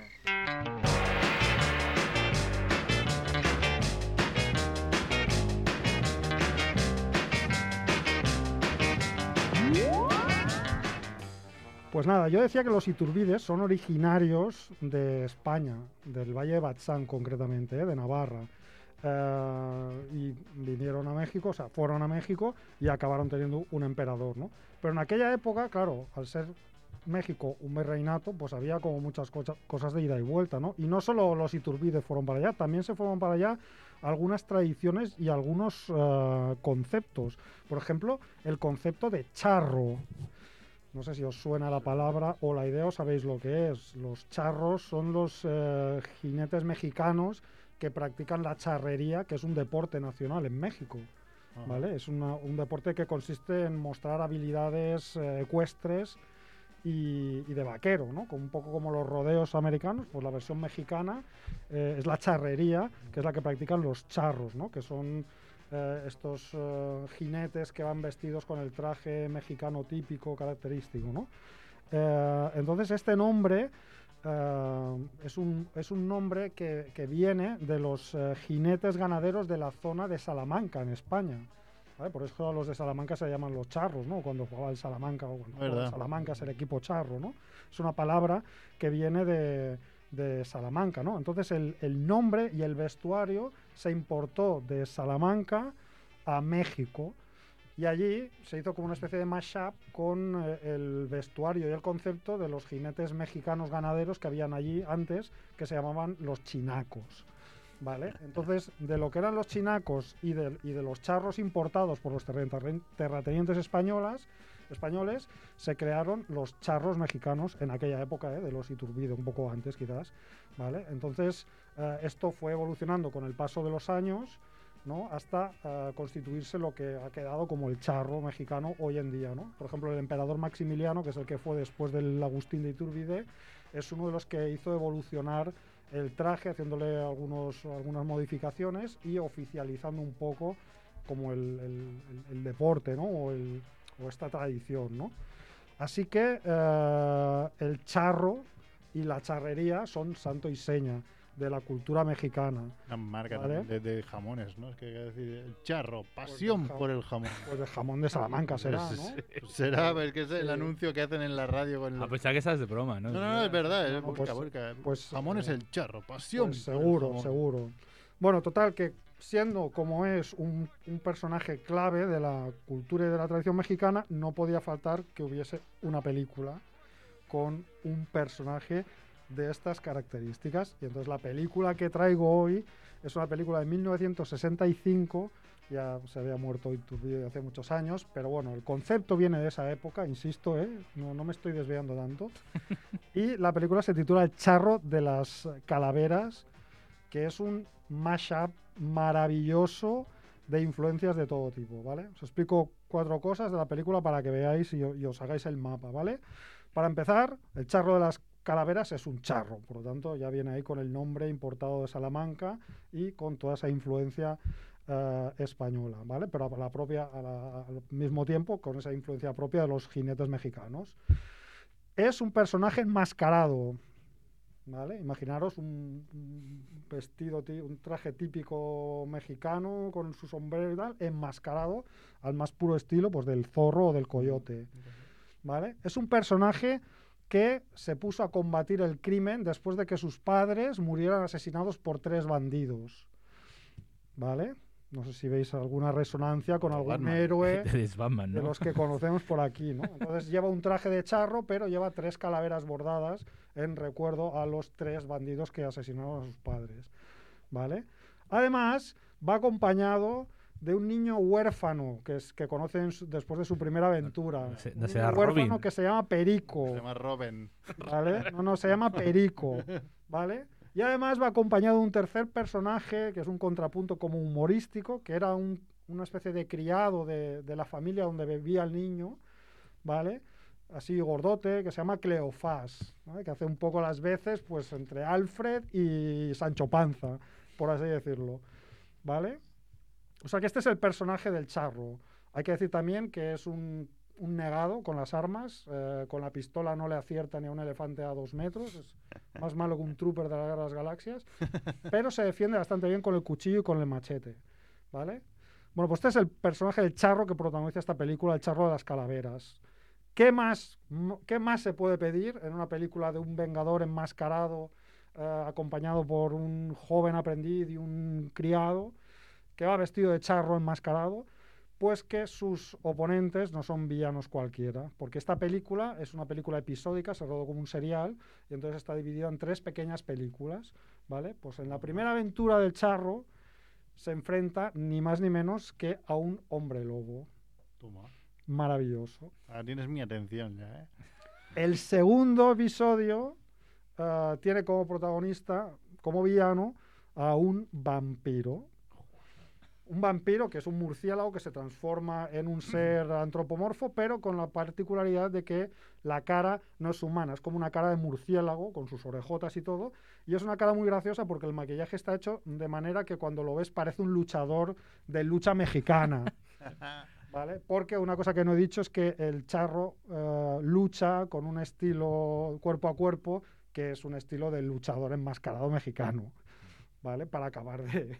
[SPEAKER 3] Pues nada, yo decía que los Iturbides son originarios de España, del Valle de Batzán concretamente, ¿eh? de Navarra. Eh, y vinieron a México, o sea, fueron a México y acabaron teniendo un emperador, ¿no? Pero en aquella época, claro, al ser México un virreinato, pues había como muchas cosas de ida y vuelta, ¿no? Y no solo los Iturbide fueron para allá, también se fueron para allá algunas tradiciones y algunos eh, conceptos. Por ejemplo, el concepto de charro. No sé si os suena la palabra o la idea o sabéis lo que es. Los charros son los eh, jinetes mexicanos que practican la charrería, que es un deporte nacional en México. ¿vale? Es una- un deporte que consiste en mostrar habilidades eh, ecuestres y, y de vaquero, ¿no? Como un poco como los rodeos americanos, pues la versión mexicana eh, es la charrería, que es la que practican los charros, ¿no? Que son eh, estos eh, jinetes que van vestidos con el traje mexicano típico, característico, ¿no? Eh, entonces este nombre eh, es, un, es un nombre que, que viene de los eh, jinetes ganaderos de la zona de Salamanca, en España. ¿vale? Por eso los de Salamanca se llaman los charros, ¿no? Cuando jugaba el Salamanca o cuando jugaba el. Salamanca es el equipo charro, ¿no? Es una palabra que viene de, de Salamanca, ¿no? Entonces el, el nombre y el vestuario se importó de Salamanca a México y allí se hizo como una especie de mashup con eh, el vestuario y el concepto de los jinetes mexicanos ganaderos que habían allí antes, que se llamaban los chinacos. ¿Vale? Entonces, de lo que eran los chinacos y de, y de los charros importados por los terratenientes españolas, españoles, se crearon los charros mexicanos en aquella época, ¿eh? de los Iturbide, un poco antes quizás. ¿Vale? Entonces, eh, esto fue evolucionando con el paso de los años ¿no? hasta eh, constituirse lo que ha quedado como el charro mexicano hoy en día. ¿no? Por ejemplo, el emperador Maximiliano, que es el que fue después del Agustín de Iturbide, es uno de los que hizo evolucionar el traje, haciéndole algunos, algunas modificaciones y oficializando un poco como el, deporte ¿no? o esta tradición. ¿no? Así que eh, el charro y la charrería son santo y seña de la cultura mexicana.
[SPEAKER 1] Una marca
[SPEAKER 3] Vale.
[SPEAKER 1] de, de jamones, ¿no? Es que hay que decir, el charro, pasión
[SPEAKER 3] jamón.
[SPEAKER 1] por el jamón.
[SPEAKER 3] Pues de jamón de Salamanca será, ¿no?
[SPEAKER 1] Pues Será, es que es el
[SPEAKER 3] Sí.
[SPEAKER 1] anuncio que hacen en la radio con el...
[SPEAKER 2] Ah, pensaba que esas de broma, ¿no?
[SPEAKER 1] No, no, no, es verdad,
[SPEAKER 3] No,
[SPEAKER 1] es busca,
[SPEAKER 3] pues-
[SPEAKER 1] busca.
[SPEAKER 3] pues,
[SPEAKER 1] jamón es
[SPEAKER 3] eh,
[SPEAKER 1] el charro, pasión.
[SPEAKER 3] Pues
[SPEAKER 1] por el
[SPEAKER 3] seguro,
[SPEAKER 1] jamón.
[SPEAKER 3] seguro. Bueno, total, que siendo como es un, un personaje clave de la cultura y de la tradición mexicana, no podía faltar que hubiese una película con un personaje de estas características. Y entonces la película que traigo hoy es una película de 1965, ya se había muerto Iturbide hace muchos años, pero bueno, el concepto viene de esa época, insisto, ¿eh? no, no me estoy desviando tanto. y la película se titula El charro de las calaveras, que es un mashup maravilloso de influencias de todo tipo, ¿vale? Os explico cuatro cosas de la película para que veáis y, y os hagáis el mapa, ¿vale? Para empezar, el charro de las calaveras es un charro, por lo tanto ya viene ahí con el nombre importado de Salamanca y con toda esa influencia eh, española, ¿vale? Pero a la propia, al mismo tiempo con esa influencia propia de los jinetes mexicanos. Es un personaje enmascarado, ¿vale? Imaginaros un, un vestido, un traje típico mexicano con su sombrero y tal, enmascarado al más puro estilo pues del zorro o del coyote, ¿vale? Es un personaje que se puso a combatir el crimen después de que sus padres murieran asesinados por tres bandidos, ¿vale? No sé si veis alguna resonancia con algún
[SPEAKER 1] Batman.
[SPEAKER 3] héroe de los que conocemos por aquí, ¿no? Entonces lleva un traje de charro, pero lleva tres calaveras bordadas en recuerdo a los tres bandidos que asesinaron a sus padres, ¿vale? Además, va acompañado de un niño huérfano que, es, que conocen su- después de su primera aventura.
[SPEAKER 2] No se-
[SPEAKER 3] Un
[SPEAKER 2] no será
[SPEAKER 3] niño huérfano
[SPEAKER 2] Robin.
[SPEAKER 3] que se llama Perico.
[SPEAKER 1] Se llama Robin.
[SPEAKER 3] ¿vale? No, no, se llama Perico, ¿vale? Y además va acompañado de un tercer personaje, que es un contrapunto como humorístico, que era un- una especie de criado de, de la familia donde vivía el niño, ¿vale? Así gordote, que se llama Cleofás, ¿vale? que hace un poco las veces pues entre Alfred y Sancho Panza, por así decirlo, ¿vale? O sea que este es el personaje del charro. Hay que decir también que es un, un negado con las armas. eh, con la pistola no le acierta ni a un elefante a dos metros. Es más malo que un trooper de la Guerra de las Galaxias. Pero se defiende bastante bien con el cuchillo y con el machete. ¿Vale? Bueno, pues este es el personaje del charro que protagoniza esta película, el charro de las calaveras. ¿Qué más, qué más se puede pedir en una película de un vengador enmascarado eh, acompañado por un joven aprendiz y un criado que va vestido de charro enmascarado, pues que sus oponentes no son villanos cualquiera, porque esta película es una película episódica, se rodó como un serial, y entonces está dividida en tres pequeñas películas, ¿vale? Pues en la primera aventura del charro se enfrenta ni más ni menos que a un hombre lobo.
[SPEAKER 1] Toma.
[SPEAKER 3] Maravilloso.
[SPEAKER 1] Ahora tienes mi atención ya, ¿eh?
[SPEAKER 3] El segundo episodio ah, tiene como protagonista, como villano, a un vampiro. Un vampiro que es un murciélago que se transforma en un ser antropomorfo, pero con la particularidad de que la cara no es humana, es como una cara de murciélago con sus orejotas y todo. Y es una cara muy graciosa porque el maquillaje está hecho de manera que cuando lo ves parece un luchador de lucha mexicana. ¿Vale? Porque una cosa que no he dicho es que el charro eh, lucha con un estilo cuerpo a cuerpo que es un estilo de luchador enmascarado mexicano, ¿vale? Para acabar de,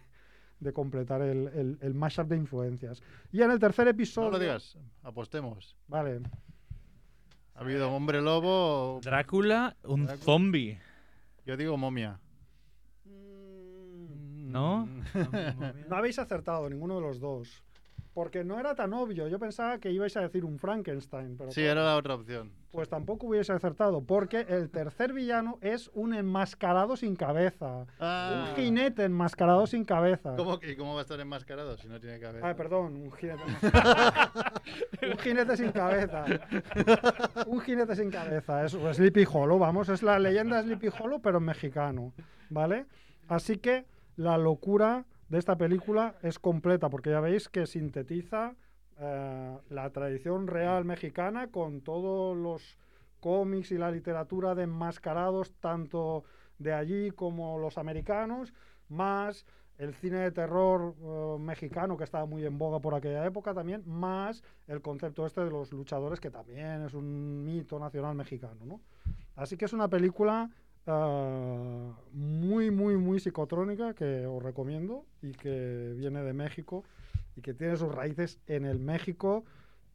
[SPEAKER 3] de completar el, el, el mashup de influencias. Y en el tercer episodio...
[SPEAKER 1] No lo digas, apostemos.
[SPEAKER 3] Vale.
[SPEAKER 1] Ha habido un hombre lobo.
[SPEAKER 2] Drácula, un
[SPEAKER 1] Drácula.
[SPEAKER 2] zombie.
[SPEAKER 1] Yo digo momia.
[SPEAKER 2] ¿No?
[SPEAKER 3] No habéis acertado ninguno de los dos. Porque no era tan obvio. Yo pensaba que ibais a decir un Frankenstein. Pero
[SPEAKER 1] Sí,
[SPEAKER 3] claro,
[SPEAKER 1] era la otra opción.
[SPEAKER 3] Pues tampoco hubiese acertado. Porque el tercer villano es un enmascarado sin cabeza.
[SPEAKER 1] Ah.
[SPEAKER 3] Un jinete enmascarado sin cabeza.
[SPEAKER 1] ¿Cómo, que- ¿Cómo va a estar enmascarado si no tiene cabeza?
[SPEAKER 3] Ah, perdón, un jinete. un jinete sin cabeza. Un jinete sin cabeza. Es es Sleepy Hollow, vamos. Es la leyenda de Sleepy Hollow, pero en mexicano. ¿Vale? Así que la locura de esta película es completa, porque ya veis que sintetiza eh, la tradición real mexicana con todos los cómics y la literatura de enmascarados, tanto de allí como los americanos, más el cine de terror eh, mexicano que estaba muy en boga por aquella época también, más el concepto este de los luchadores que también es un mito nacional mexicano, ¿no? Así que es una película eh, muy, muy, muy psicotrónica que os recomiendo y que viene de México y que tiene sus raíces en el México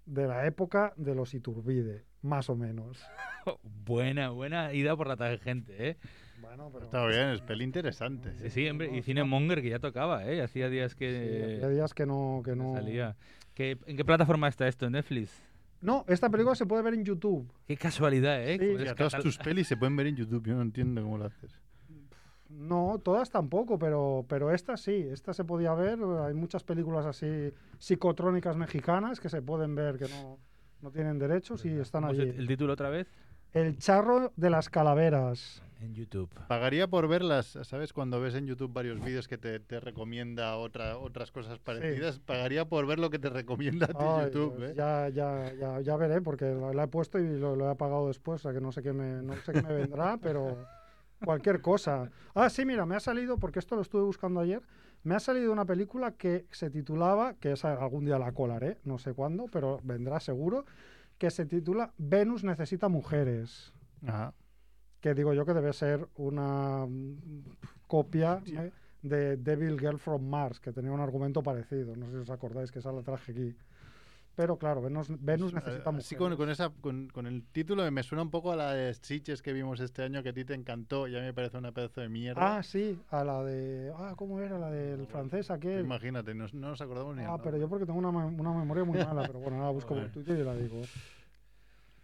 [SPEAKER 3] de la época de los Iturbide, más o menos.
[SPEAKER 2] buena, buena ida por la tangente, ¿eh?
[SPEAKER 3] Bueno, pero
[SPEAKER 1] Está bien, es peli interesante.
[SPEAKER 2] Sí, sí, hombre. Y Cine Monger que ya tocaba, ¿eh? Hacía días
[SPEAKER 3] sí,
[SPEAKER 2] que,
[SPEAKER 3] días que no, que
[SPEAKER 2] que
[SPEAKER 3] no.
[SPEAKER 2] salía. ¿Qué- ¿En qué plataforma está esto? ¿En Netflix?
[SPEAKER 3] No, esta película se puede ver en YouTube.
[SPEAKER 2] Qué casualidad, ¿eh?
[SPEAKER 3] Sí.
[SPEAKER 2] Como
[SPEAKER 1] Y
[SPEAKER 2] es
[SPEAKER 1] a todas tus pelis se pueden ver en YouTube. Yo no entiendo cómo lo haces.
[SPEAKER 3] No, todas tampoco, pero, pero esta sí, esta se podía ver. Hay muchas películas así psicotrónicas mexicanas que se pueden ver que no, no tienen derechos y están
[SPEAKER 2] ¿Cómo es
[SPEAKER 3] allí.
[SPEAKER 2] el, el título otra vez?
[SPEAKER 3] El charro de las calaveras.
[SPEAKER 2] En YouTube.
[SPEAKER 1] Pagaría por verlas, ¿sabes? Cuando ves en YouTube varios vídeos que te, te recomienda otra, otras cosas parecidas, pagaría por ver lo que te recomienda a ti
[SPEAKER 3] Ay,
[SPEAKER 1] YouTube,
[SPEAKER 3] pues
[SPEAKER 1] ¿eh?
[SPEAKER 3] ya, ya, ya, ya veré, porque la, la he puesto y lo, lo he apagado después, o sea que no sé qué me, no sé qué me vendrá, pero cualquier cosa. Ah, sí, mira, me ha salido, porque esto lo estuve buscando ayer, me ha salido una película que se titulaba, que esa algún día la colaré, no sé cuándo, pero vendrá seguro, que se titula Venus necesita mujeres.
[SPEAKER 1] Ajá.
[SPEAKER 3] Que digo yo que debe ser una mm, copia ¿eh? de Devil Girl from Mars, que tenía un argumento parecido. No sé si os acordáis que esa la traje aquí. Pero claro, Venus, Venus
[SPEAKER 1] Pues,
[SPEAKER 3] necesita
[SPEAKER 1] eh,
[SPEAKER 3] mujeres.
[SPEAKER 1] Así con, con esa, con, con el título me suena un poco a la de Sitges que vimos este año que a ti te encantó y a mí me parece una pedazo de mierda.
[SPEAKER 3] Ah, sí, a la de... Ah, ¿cómo era? La del francés aquel.
[SPEAKER 1] Imagínate, no, no nos acordamos ni
[SPEAKER 3] Ah, pero yo porque tengo una, una memoria muy mala, pero bueno, ahora la busco por. Twitter y la digo.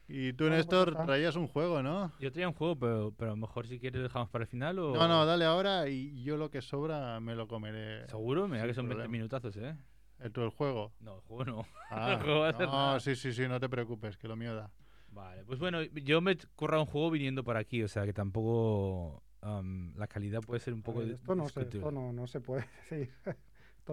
[SPEAKER 1] Y tú,
[SPEAKER 3] Bueno,
[SPEAKER 1] Néstor, traías un juego, ¿no?
[SPEAKER 2] Yo traía un juego, pero, pero a lo mejor si quieres dejamos para el final o...
[SPEAKER 1] No, no, dale ahora y yo lo que sobra me lo comeré.
[SPEAKER 2] ¿Seguro? Mira que son 20
[SPEAKER 1] problema.
[SPEAKER 2] minutazos, ¿eh?
[SPEAKER 1] ¿El, tú, el juego?
[SPEAKER 2] No, el juego no.
[SPEAKER 1] Ah,
[SPEAKER 2] El juego va a ser
[SPEAKER 1] no,
[SPEAKER 2] nada.
[SPEAKER 1] sí, sí, sí, no te preocupes, que lo mío da.
[SPEAKER 2] Vale, pues bueno, yo me he currado un juego viniendo por aquí, o sea que tampoco am, la calidad puede ser un poco
[SPEAKER 3] ver, esto no, se, esto no, no se puede decir.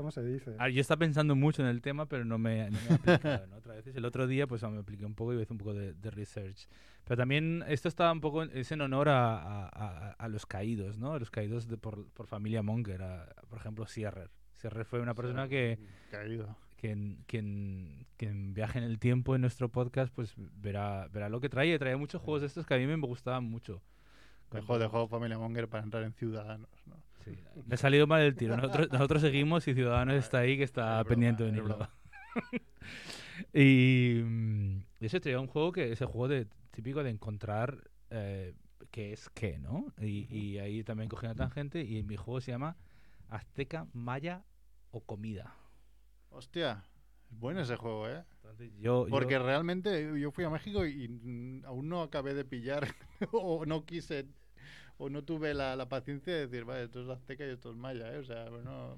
[SPEAKER 3] No se dice.
[SPEAKER 2] Ah, yo estaba pensando mucho en el tema, pero no me, no me he aplicado, ¿no? Otra vez, el otro día pues me apliqué un poco y hice un poco de, de research. Pero también esto está un poco, es en honor a, a- a- a los caídos, ¿no? A los caídos de, por, por familia Monger, a- por ejemplo, Sierrer. Sierrer fue una persona que,
[SPEAKER 1] Caído.
[SPEAKER 2] que, en, que, en, que en Viaje en el Tiempo, en nuestro podcast, pues verá, verá lo que trae. Trae muchos juegos de estos que a mí me gustaban mucho.
[SPEAKER 1] Dejó, dejó Familia Monger para entrar en Ciudadanos, ¿no?
[SPEAKER 2] Sí, me ha salido mal el tiro. Nosotros, nosotros seguimos y Ciudadanos está ahí que está
[SPEAKER 1] Es broma,
[SPEAKER 2] pendiente de venirlo.
[SPEAKER 1] broma.
[SPEAKER 2] y mm, y ese traía un juego que es el juego de, típico de encontrar eh, qué es qué, ¿no? Y, y ahí también cogí una tangente y mi juego se llama Azteca, Maya o Comida.
[SPEAKER 1] Hostia, es bueno ese juego, ¿eh?
[SPEAKER 2] Entonces yo, yo-
[SPEAKER 1] Porque realmente yo fui a México y mm, aún no acabé de pillar o no quise o no tuve la, la paciencia de decir, vale, esto es azteca y esto es maya, ¿eh? O sea, bueno...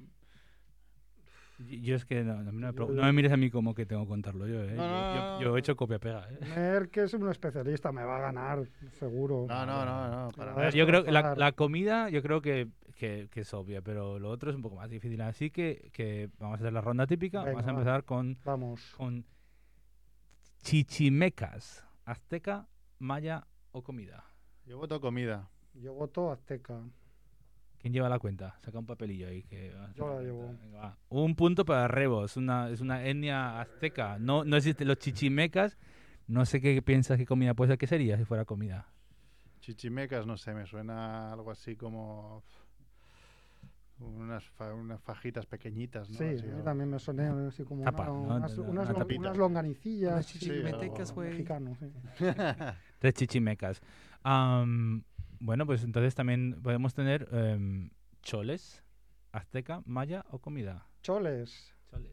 [SPEAKER 2] yo- es que no, no me, no me mires a mí como que tengo que contarlo yo, ¿eh?
[SPEAKER 1] No,
[SPEAKER 2] Yo-
[SPEAKER 1] no,
[SPEAKER 2] yo,
[SPEAKER 1] no,
[SPEAKER 2] yo
[SPEAKER 1] no.
[SPEAKER 2] he hecho copia-pega, ¿eh?
[SPEAKER 3] Mer, que es un especialista, me va a ganar, seguro.
[SPEAKER 1] No, no, no, no, para
[SPEAKER 2] ver, yo creo que la, la comida yo creo que, que- que es obvia, pero lo otro es un poco más difícil. Así que, que vamos a hacer la ronda típica.
[SPEAKER 3] Venga,
[SPEAKER 2] vamos a empezar con,
[SPEAKER 3] Vamos.
[SPEAKER 2] con chichimecas, azteca, maya o comida.
[SPEAKER 1] Yo voto comida.
[SPEAKER 3] Yo voto Azteca.
[SPEAKER 2] ¿Quién lleva la cuenta? Saca un papelillo ahí. Que
[SPEAKER 3] Yo la llevo.
[SPEAKER 2] Venga, va. Un punto para Rebo. Es una, es una etnia azteca. No, no existen los chichimecas. No sé qué piensas que comida puede ser. ¿Qué sería si fuera comida?
[SPEAKER 1] Chichimecas, no sé, me suena algo así como unas, fa- unas fajitas pequeñitas, ¿no?
[SPEAKER 3] Sí,
[SPEAKER 1] Así,
[SPEAKER 3] a mí
[SPEAKER 1] o-
[SPEAKER 3] también me sonó así como
[SPEAKER 2] Tapa,
[SPEAKER 3] una-
[SPEAKER 2] ¿no?
[SPEAKER 3] unas, unas
[SPEAKER 2] una
[SPEAKER 3] lon-
[SPEAKER 1] tapita.
[SPEAKER 3] unas longanillas.
[SPEAKER 4] Unas
[SPEAKER 3] sí,
[SPEAKER 4] chichimecas, güey.
[SPEAKER 3] Mexicano, sí.
[SPEAKER 2] Tres chichimecas. Bueno, pues entonces también podemos tener em, choles, azteca, maya o comida.
[SPEAKER 3] Choles.
[SPEAKER 2] Choles.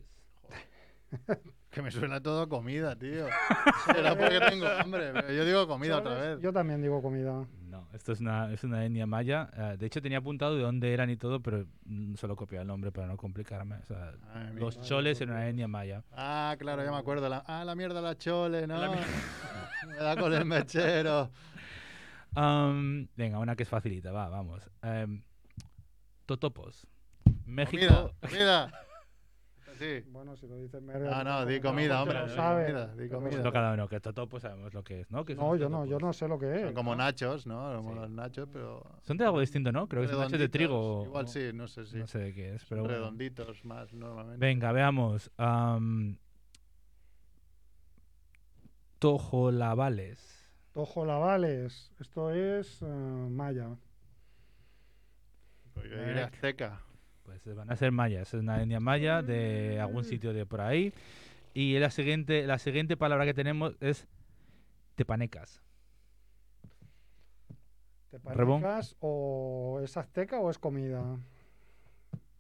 [SPEAKER 1] Que me suena todo a comida, tío. Será porque tengo hambre, pero yo digo comida otra vez.
[SPEAKER 3] Yo también digo comida.
[SPEAKER 2] No, esto es una, es una etnia maya. eh, de hecho, tenía apuntado de dónde eran y todo, pero mm, solo copié el nombre para no complicarme. O sea,
[SPEAKER 1] Ay,
[SPEAKER 2] los
[SPEAKER 3] Vale,
[SPEAKER 2] choles eran una etnia maya.
[SPEAKER 1] Ah, claro, ya me acuerdo. La, ah, la mierda, la chole, ¿no?
[SPEAKER 2] La
[SPEAKER 1] me da con el mechero.
[SPEAKER 2] Venga, una que es facilita, va, vamos. Em, totopos. México.
[SPEAKER 1] Comida, comida. Sí.
[SPEAKER 3] Bueno, si lo dice Mer.
[SPEAKER 1] Ah, no, di
[SPEAKER 3] como-
[SPEAKER 1] comida, hombre.
[SPEAKER 3] lo
[SPEAKER 1] di
[SPEAKER 3] sabe,
[SPEAKER 1] comida, di
[SPEAKER 3] pero-
[SPEAKER 1] comida.
[SPEAKER 2] No, cada uno, que totopo sabemos lo que es, ¿no? Que
[SPEAKER 3] No, yo no, yo
[SPEAKER 2] totopos.
[SPEAKER 3] no sé lo que es.
[SPEAKER 1] Son como nachos, ¿no? Como
[SPEAKER 2] Sí.
[SPEAKER 1] los nachos, pero.
[SPEAKER 2] Son de algo distinto, ¿no? Creo que son nachos de trigo.
[SPEAKER 1] Igual
[SPEAKER 2] o-
[SPEAKER 1] sí, no sé si.
[SPEAKER 2] No sé de qué es, pero
[SPEAKER 1] Son
[SPEAKER 2] bueno.
[SPEAKER 1] redonditos más normalmente.
[SPEAKER 2] Venga, veamos. am, tojolabales.
[SPEAKER 3] Tojolabales. Esto es eh, maya.
[SPEAKER 1] Pues yo diría azteca.
[SPEAKER 2] Pues van a ser mayas. Es una etnia maya de algún sitio de por ahí. Y la siguiente, la siguiente palabra que tenemos es tepanecas.
[SPEAKER 3] ¿Te
[SPEAKER 2] Rebón.
[SPEAKER 3] panicas o es azteca o es comida?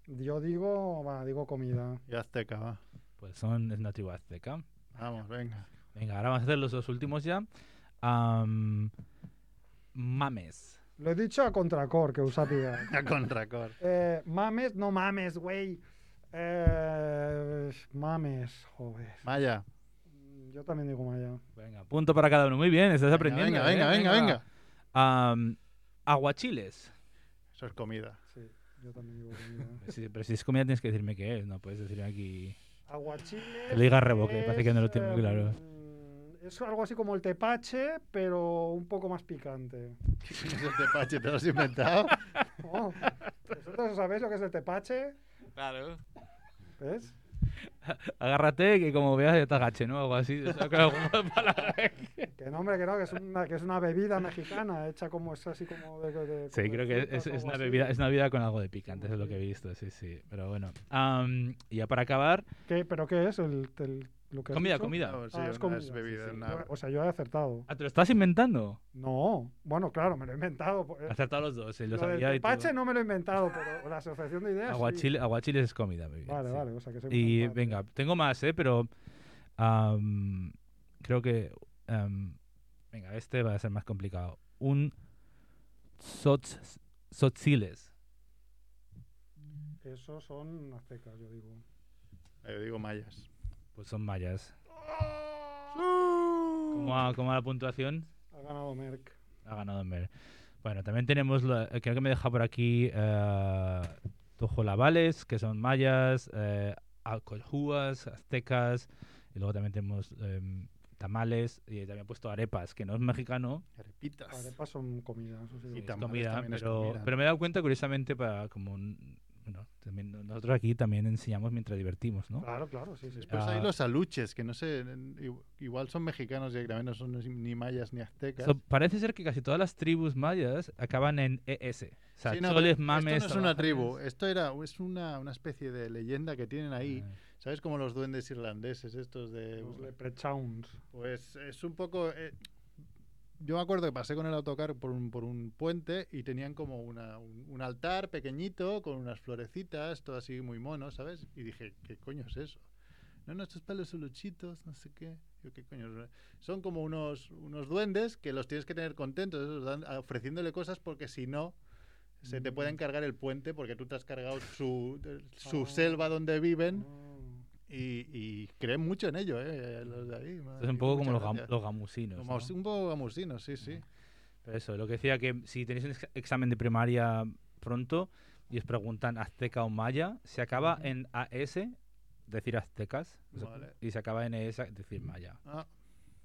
[SPEAKER 3] Yo digo, va, digo comida.
[SPEAKER 1] Y azteca, va.
[SPEAKER 2] Pues son, es una tribu azteca.
[SPEAKER 1] Vamos, venga.
[SPEAKER 2] Venga, ahora vamos a hacer los dos últimos ya. Am, mames.
[SPEAKER 3] Lo he dicho a contracor, que usapia.
[SPEAKER 1] A contracor.
[SPEAKER 3] Eh, mames, no mames, güey. Eh, mames, joder.
[SPEAKER 1] Maya.
[SPEAKER 3] Yo también digo maya.
[SPEAKER 2] Venga, punto para cada uno. Muy bien, estás
[SPEAKER 1] Venga,
[SPEAKER 2] aprendiendo.
[SPEAKER 1] venga,
[SPEAKER 2] ¿eh?
[SPEAKER 1] venga, venga, venga.
[SPEAKER 2] Am, aguachiles.
[SPEAKER 1] Eso es comida.
[SPEAKER 3] Sí, yo también digo comida.
[SPEAKER 2] Sí, pero si es comida tienes que decirme qué es, no puedes decirme aquí.
[SPEAKER 3] Aguachiles.
[SPEAKER 2] Que lo diga Rebo, que parece que no lo tiene muy
[SPEAKER 3] eh,
[SPEAKER 2] claro.
[SPEAKER 3] Es algo así como el tepache, pero un poco más picante.
[SPEAKER 1] ¿Qué es el tepache? ¿Te lo has inventado?
[SPEAKER 3] Oh, ¿Vosotros sabéis lo que es el tepache?
[SPEAKER 4] Claro.
[SPEAKER 3] ¿Ves?
[SPEAKER 2] Agárrate que como veas ya te agache, ¿no? Algo así. o sea, que
[SPEAKER 3] no, hombre, que no, que es una, que es una bebida mexicana hecha como es así como de. de-
[SPEAKER 2] Sí,
[SPEAKER 3] como de
[SPEAKER 2] creo que es, es una
[SPEAKER 3] así.
[SPEAKER 2] bebida, es una bebida con algo de picante, eso es lo que he visto, sí, sí. Pero bueno. Y ya para acabar,
[SPEAKER 3] ¿Qué, ¿Pero qué es el, el- lo que has
[SPEAKER 2] comida, comida.
[SPEAKER 1] No, sí,
[SPEAKER 3] Ah,
[SPEAKER 1] una
[SPEAKER 3] es comida.
[SPEAKER 1] es bebida.
[SPEAKER 3] Sí, sí.
[SPEAKER 1] una-
[SPEAKER 3] Yo- O sea, yo he acertado.
[SPEAKER 2] Ah, ¿te lo estás inventando?
[SPEAKER 3] No, bueno, claro, me lo he inventado. pues,
[SPEAKER 2] Has acertado los dos, sí, lo
[SPEAKER 3] Lo
[SPEAKER 2] sabía y
[SPEAKER 3] tepache no me lo he inventado, pero la asociación de ideas. sí.
[SPEAKER 2] Aguachile- aguachiles es comida, bien,
[SPEAKER 3] Vale,
[SPEAKER 2] sí.
[SPEAKER 3] vale, o sea que soy
[SPEAKER 2] Y venga, tengo más, ¿eh? Pero creo que... venga, este va a ser más complicado. Un sots, sotziles.
[SPEAKER 3] Esos son aztecas, yo digo.
[SPEAKER 1] Eh, digo mayas.
[SPEAKER 2] Pues son mayas. ¿Cómo va, cómo va la puntuación?
[SPEAKER 3] Ha ganado Merck.
[SPEAKER 2] Ha ganado Mer. Bueno, también tenemos, la- eh, creo que me deja por aquí, eh, tojolabales, que son mayas, eh, alcohúas, aztecas, y luego también tenemos em, tamales, y también he puesto arepas, que no es mexicano,
[SPEAKER 1] Arepitas.
[SPEAKER 3] Arepas son comida, eso sí.
[SPEAKER 2] Es
[SPEAKER 1] tamales
[SPEAKER 2] comida,
[SPEAKER 1] también es
[SPEAKER 2] pero,
[SPEAKER 1] comida.
[SPEAKER 2] pero me he dado cuenta, curiosamente, para como... un- bueno, también nosotros aquí también enseñamos mientras divertimos, ¿no?
[SPEAKER 3] Claro, claro, sí, sí.
[SPEAKER 1] Después
[SPEAKER 2] Ah.
[SPEAKER 1] hay los aluches, que no sé, igual son mexicanos directamente, no son ni mayas ni aztecas.
[SPEAKER 2] So, parece ser que casi todas las tribus mayas acaban en ES. O sea,
[SPEAKER 1] Sí, no,
[SPEAKER 2] mames...
[SPEAKER 1] Esto no es una tribu, esto era, es una, una especie de leyenda que tienen ahí.
[SPEAKER 2] Ah.
[SPEAKER 1] ¿Sabes como los duendes irlandeses estos de...?
[SPEAKER 3] Los leprechauns.
[SPEAKER 1] Pues es un poco... eh, yo me acuerdo que pasé con el autocar por un, por un puente y tenían como una, un, un altar pequeñito con unas florecitas, todo así muy mono, ¿sabes? Y dije, ¿qué coño es eso? No, no, estos pelos son luchitos, no sé qué. Yo, ¿qué coño? Son como unos, unos duendes que los tienes que tener contentos, dan- ofreciéndole cosas porque si no, se te pueden cargar el puente porque tú te has cargado su, su selva donde viven
[SPEAKER 3] Ah.
[SPEAKER 1] Y, y creen mucho en ello, ¿eh? Los de ahí.
[SPEAKER 2] Es un poco como los, gam- los gamusinos.
[SPEAKER 1] Como
[SPEAKER 2] ¿no?
[SPEAKER 1] un poco gamusinos, sí, sí.
[SPEAKER 2] Pero eso, lo que decía que si tenéis un ex- examen de primaria pronto y os preguntan azteca o maya, se acaba en AS, decir aztecas,
[SPEAKER 1] Vale.
[SPEAKER 2] y se acaba en ES, decir maya.
[SPEAKER 1] Ah,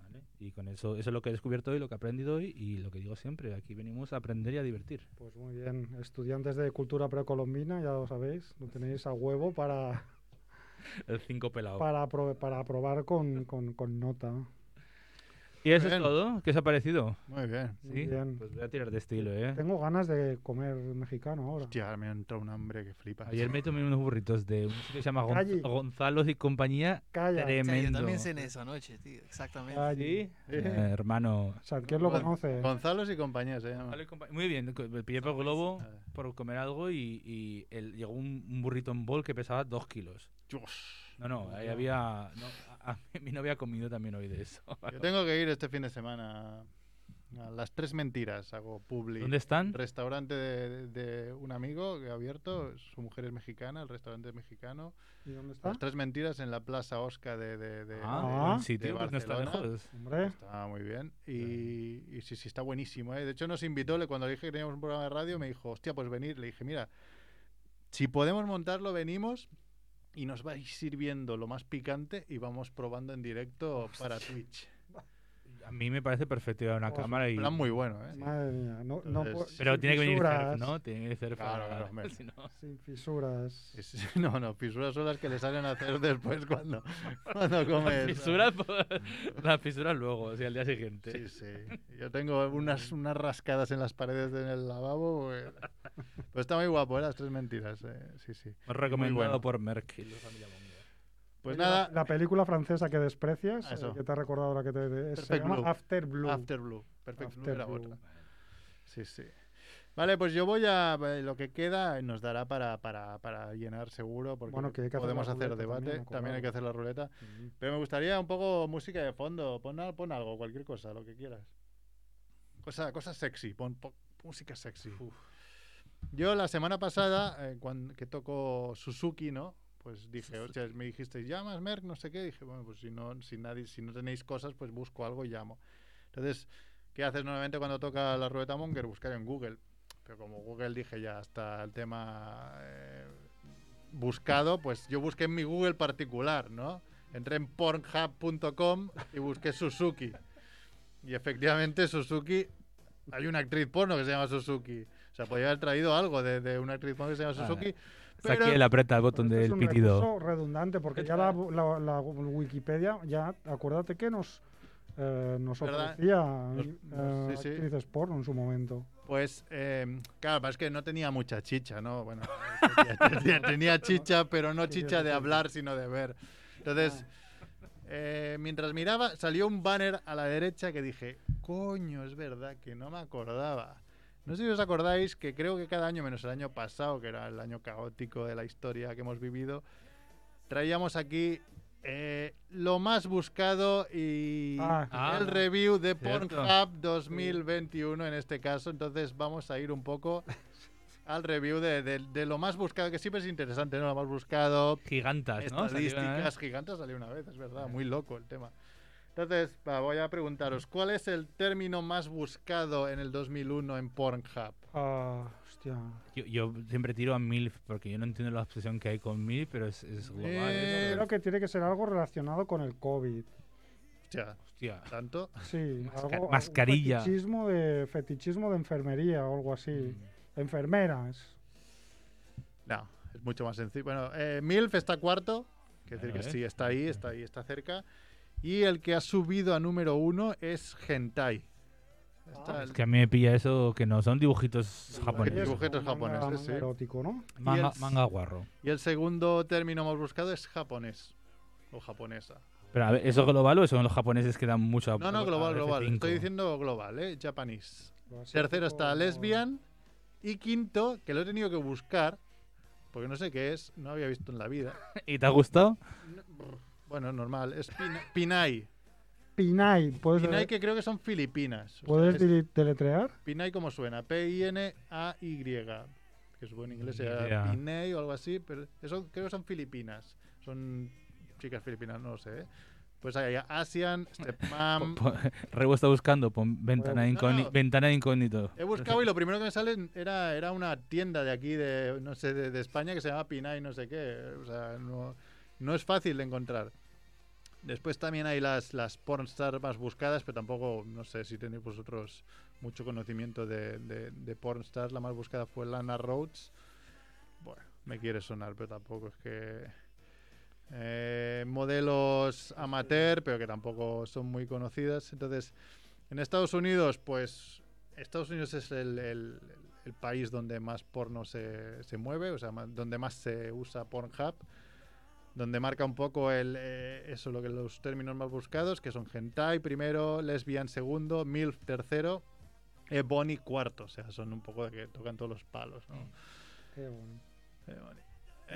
[SPEAKER 2] ¿vale? Y con eso, eso es lo que he descubierto hoy, lo que he aprendido hoy y lo que digo siempre, aquí venimos a aprender y a divertir.
[SPEAKER 3] Pues muy bien, estudiantes de cultura precolombina, ya lo sabéis, lo tenéis a huevo para,
[SPEAKER 2] El 5 pelado.
[SPEAKER 3] para, apro- para aprobar con, con, con nota.
[SPEAKER 2] ¿Y eso
[SPEAKER 1] Bien.
[SPEAKER 2] es todo? ¿Qué os ha parecido?
[SPEAKER 1] muy bien.
[SPEAKER 3] Muy
[SPEAKER 2] ¿Sí?
[SPEAKER 3] bien.
[SPEAKER 2] Pues voy a tirar de estilo, ¿eh?
[SPEAKER 3] Tengo ganas de comer mexicano ahora.
[SPEAKER 1] Hostia, me ha entrado un hambre que flipas.
[SPEAKER 2] Ayer me tomé unos burritos de un sitio que se llama Gon-
[SPEAKER 3] Calle.
[SPEAKER 2] Gonzalo y compañía.
[SPEAKER 3] Calla.
[SPEAKER 4] Sí, yo
[SPEAKER 2] Tremendo.
[SPEAKER 4] también cené eso anoche, tío. Exactamente.
[SPEAKER 2] ¿Sí? Eh, hermano.
[SPEAKER 3] O sea, ¿quién lo conoce?
[SPEAKER 1] Gonzalo y compañía se llama.
[SPEAKER 2] Muy bien, me pillé por globo por comer algo y, y el- llegó un, un burrito en bol que pesaba dos kilos.
[SPEAKER 1] Dios.
[SPEAKER 2] No, no, ahí había. no, a, a mí no había comido también hoy de eso.
[SPEAKER 1] Yo tengo que ir este fin de semana a las tres mentiras. Hago publi.
[SPEAKER 2] ¿Dónde están?
[SPEAKER 1] Restaurante de, de un amigo que ha abierto. Su mujer es mexicana, el restaurante es mexicano.
[SPEAKER 3] ¿Y dónde está?
[SPEAKER 1] Las tres mentiras en la Plaza Osca de, de, de-
[SPEAKER 2] Ah,
[SPEAKER 1] de- de
[SPEAKER 2] sitio, pues no está
[SPEAKER 1] Barcelona.
[SPEAKER 2] lejos.
[SPEAKER 3] Hombre,
[SPEAKER 1] Está muy bien. Y, y sí, sí, está buenísimo. ¿eh? De hecho, nos invitó, le- cuando le dije que teníamos un programa de radio, me dijo, hostia, pues venir. Le dije, mira, si podemos montarlo, venimos y nos vais sirviendo lo más picante y vamos probando en directo para Twitch.
[SPEAKER 2] A mí me parece perfecto ir a una
[SPEAKER 3] Oh,
[SPEAKER 2] cámara y.
[SPEAKER 1] Plan muy bueno, ¿eh?
[SPEAKER 3] madre mía. No,
[SPEAKER 1] Entonces-
[SPEAKER 2] Pero tiene que venir
[SPEAKER 3] fisuras,
[SPEAKER 2] surf, ¿no? Tiene que venir surf
[SPEAKER 1] Claro, claro,
[SPEAKER 2] si no-
[SPEAKER 3] Sin fisuras.
[SPEAKER 1] No, no, fisuras son las que le salen a hacer después cuando, cuando
[SPEAKER 2] Las
[SPEAKER 1] comes.
[SPEAKER 2] fisuras, pues, las fisuras luego, o sea, al día siguiente.
[SPEAKER 1] Sí, sí. Yo tengo unas, unas rascadas en las paredes del lavabo. Pues, pues está muy guapo, ¿eh? Las tres mentiras. eh, Sí, sí.
[SPEAKER 2] Muy recomendado
[SPEAKER 1] bueno.
[SPEAKER 2] por Merck y la familia Monger.
[SPEAKER 1] Pues
[SPEAKER 3] Oye,
[SPEAKER 1] nada,
[SPEAKER 3] La, la película francesa que desprecias,
[SPEAKER 1] Ah, eso.
[SPEAKER 3] eh, que te ha recordado la que te. se llama
[SPEAKER 1] Blue.
[SPEAKER 3] After Blue.
[SPEAKER 1] After Blue. Perfect Blue
[SPEAKER 3] After
[SPEAKER 1] era
[SPEAKER 3] Blue.
[SPEAKER 1] otra. Sí, sí. Vale, pues yo voy a. eh, Lo que queda nos dará para, para, para llenar seguro, porque
[SPEAKER 3] Bueno, que hay que hacer
[SPEAKER 1] podemos hacer debate.
[SPEAKER 3] también,
[SPEAKER 1] También, hay que hacer la ruleta. Pero me gustaría un poco música de fondo. Pon, pon algo, cualquier cosa, lo que quieras. Cosa, cosa sexy, pon po- música sexy. Yo la semana pasada, eh, cuando, que tocó Suzuki, ¿no? Pues dije, o sea, me dijisteis, llamas Merck, no sé qué. Dije, bueno, pues si no, si nadie, si no tenéis cosas, pues busco algo y llamo. Entonces, ¿qué haces normalmente cuando toca la ruleta Monger? Buscar en Google. Pero como Google dije ya hasta el tema eh, buscado, pues yo busqué en mi Google particular, ¿no? Entré en pornhub.com y busqué Suzuki. Y efectivamente Suzuki, hay una actriz porno que se llama Suzuki. O sea, podría haber traído algo de, de una actriz porno que se llama
[SPEAKER 2] Ah, Está aquí
[SPEAKER 1] pero-
[SPEAKER 2] él aprieta el
[SPEAKER 3] Pero
[SPEAKER 2] botón
[SPEAKER 3] esto es
[SPEAKER 2] del
[SPEAKER 3] un
[SPEAKER 2] pitido.
[SPEAKER 3] redundante, porque ya la, la- la Wikipedia, ya acuérdate que nos, eh, nos
[SPEAKER 1] ¿Verdad?
[SPEAKER 3] ofrecía
[SPEAKER 1] Nos-
[SPEAKER 3] eh,
[SPEAKER 1] sí, sí.
[SPEAKER 3] actrices porno en su momento.
[SPEAKER 1] Pues, eh, claro, es que no tenía mucha chicha, ¿no? Bueno, tenía, tenía chicha, pero no chicha de hablar, sino de ver. Entonces, eh, mientras miraba, salió un banner a la derecha que dije, coño, es verdad que no me acordaba. No sé si os acordáis que creo que cada año, menos el año pasado, que era el año caótico de la historia que hemos vivido, traíamos aquí eh, lo más buscado y
[SPEAKER 3] Ah,
[SPEAKER 2] Ah,
[SPEAKER 1] el review de
[SPEAKER 2] cierto.
[SPEAKER 1] Pornhub 2021 en este caso. Entonces vamos a ir un poco al review de, de- de lo más buscado, que siempre es interesante, ¿no? Lo más buscado,
[SPEAKER 2] Gigantas, ¿no? Salió una vez.
[SPEAKER 1] estadísticas gigantes salió una vez, es verdad, muy loco el tema. Entonces, va, voy a preguntaros, ¿cuál es el término más buscado en el 2001 en Pornhub?
[SPEAKER 3] Ah, hostia.
[SPEAKER 2] Yo, yo siempre tiro a MILF porque yo no entiendo la obsesión que hay con MILF, pero es, es global.
[SPEAKER 1] Eh,
[SPEAKER 2] eso.
[SPEAKER 3] Creo que tiene que ser algo relacionado con el COVID.
[SPEAKER 1] Hostia,
[SPEAKER 2] Hostia.
[SPEAKER 1] ¿tanto?
[SPEAKER 3] Sí,
[SPEAKER 2] Masca-
[SPEAKER 3] algo,
[SPEAKER 2] mascarilla.
[SPEAKER 3] Fetichismo de, fetichismo de enfermería o algo así.
[SPEAKER 2] Mm.
[SPEAKER 3] Enfermeras.
[SPEAKER 1] No, es mucho más sencillo. Bueno, eh, MILF está cuarto, quiere decir que
[SPEAKER 2] ¿eh?
[SPEAKER 1] sí, está ahí, está ahí, está cerca. Y el que ha subido a número uno es Hentai. Está
[SPEAKER 2] Es que a mí me pilla eso que no son dibujitos japoneses.
[SPEAKER 1] Dibujitos
[SPEAKER 3] Manga-
[SPEAKER 1] japoneses,
[SPEAKER 3] manga
[SPEAKER 1] sí.
[SPEAKER 3] erótico, ¿no?
[SPEAKER 2] Manga,
[SPEAKER 1] Y el-
[SPEAKER 2] manga guarro.
[SPEAKER 1] Y el segundo término más buscado es japonés. O japonesa.
[SPEAKER 2] Pero a ver, ¿eso global o eso en los japoneses que dan mucho a-
[SPEAKER 1] No, no, global,
[SPEAKER 2] F5?
[SPEAKER 1] global. Estoy diciendo global, ¿eh? Japanese. Tercero está lesbian. Y quinto, que lo he tenido que buscar, porque no sé qué es, no había visto en la vida.
[SPEAKER 2] ¿Y te ha gustado?
[SPEAKER 1] Bueno, normal, es pina- Pinay.
[SPEAKER 3] Pinay, ¿puedes,
[SPEAKER 1] Pinay que creo que son filipinas. O sea,
[SPEAKER 3] ¿puedes
[SPEAKER 1] es
[SPEAKER 3] dili- deletrear?
[SPEAKER 1] Pinay como suena, P-I-N-A-Y. Que supongo en inglés sea. Pinay o algo así, pero eso creo que son filipinas. Son chicas filipinas, no lo sé. ¿eh? Pues hay Asian, Stepmom.
[SPEAKER 2] Po- Rebo está buscando, pon ventana,
[SPEAKER 3] No,
[SPEAKER 1] no.
[SPEAKER 2] ventana de incógnito.
[SPEAKER 1] He buscado y lo primero que me sale era, era una tienda de aquí, de no sé, de, de España que se llama Pinay, no sé qué. O sea, no, no es fácil de encontrar. Después también hay las, las pornstar más buscadas, pero tampoco, no sé si tenéis vosotros mucho conocimiento de, de, de pornstar. La más buscada fue Lana Rhodes. Bueno, me quiere sonar, pero tampoco es que... eh, modelos amateur, pero que tampoco son muy conocidas. Entonces, en Estados Unidos, pues Estados Unidos es el, el- el país donde más porno se, se mueve, o sea, donde más se usa Pornhub, donde marca un poco el, eh, eso, lo que los términos más buscados, que son hentai primero, lesbian segundo, milf tercero, eh, Bonnie cuarto, o sea, son un poco de que tocan todos los palos, ¿no?
[SPEAKER 3] Qué bueno.
[SPEAKER 1] Eh.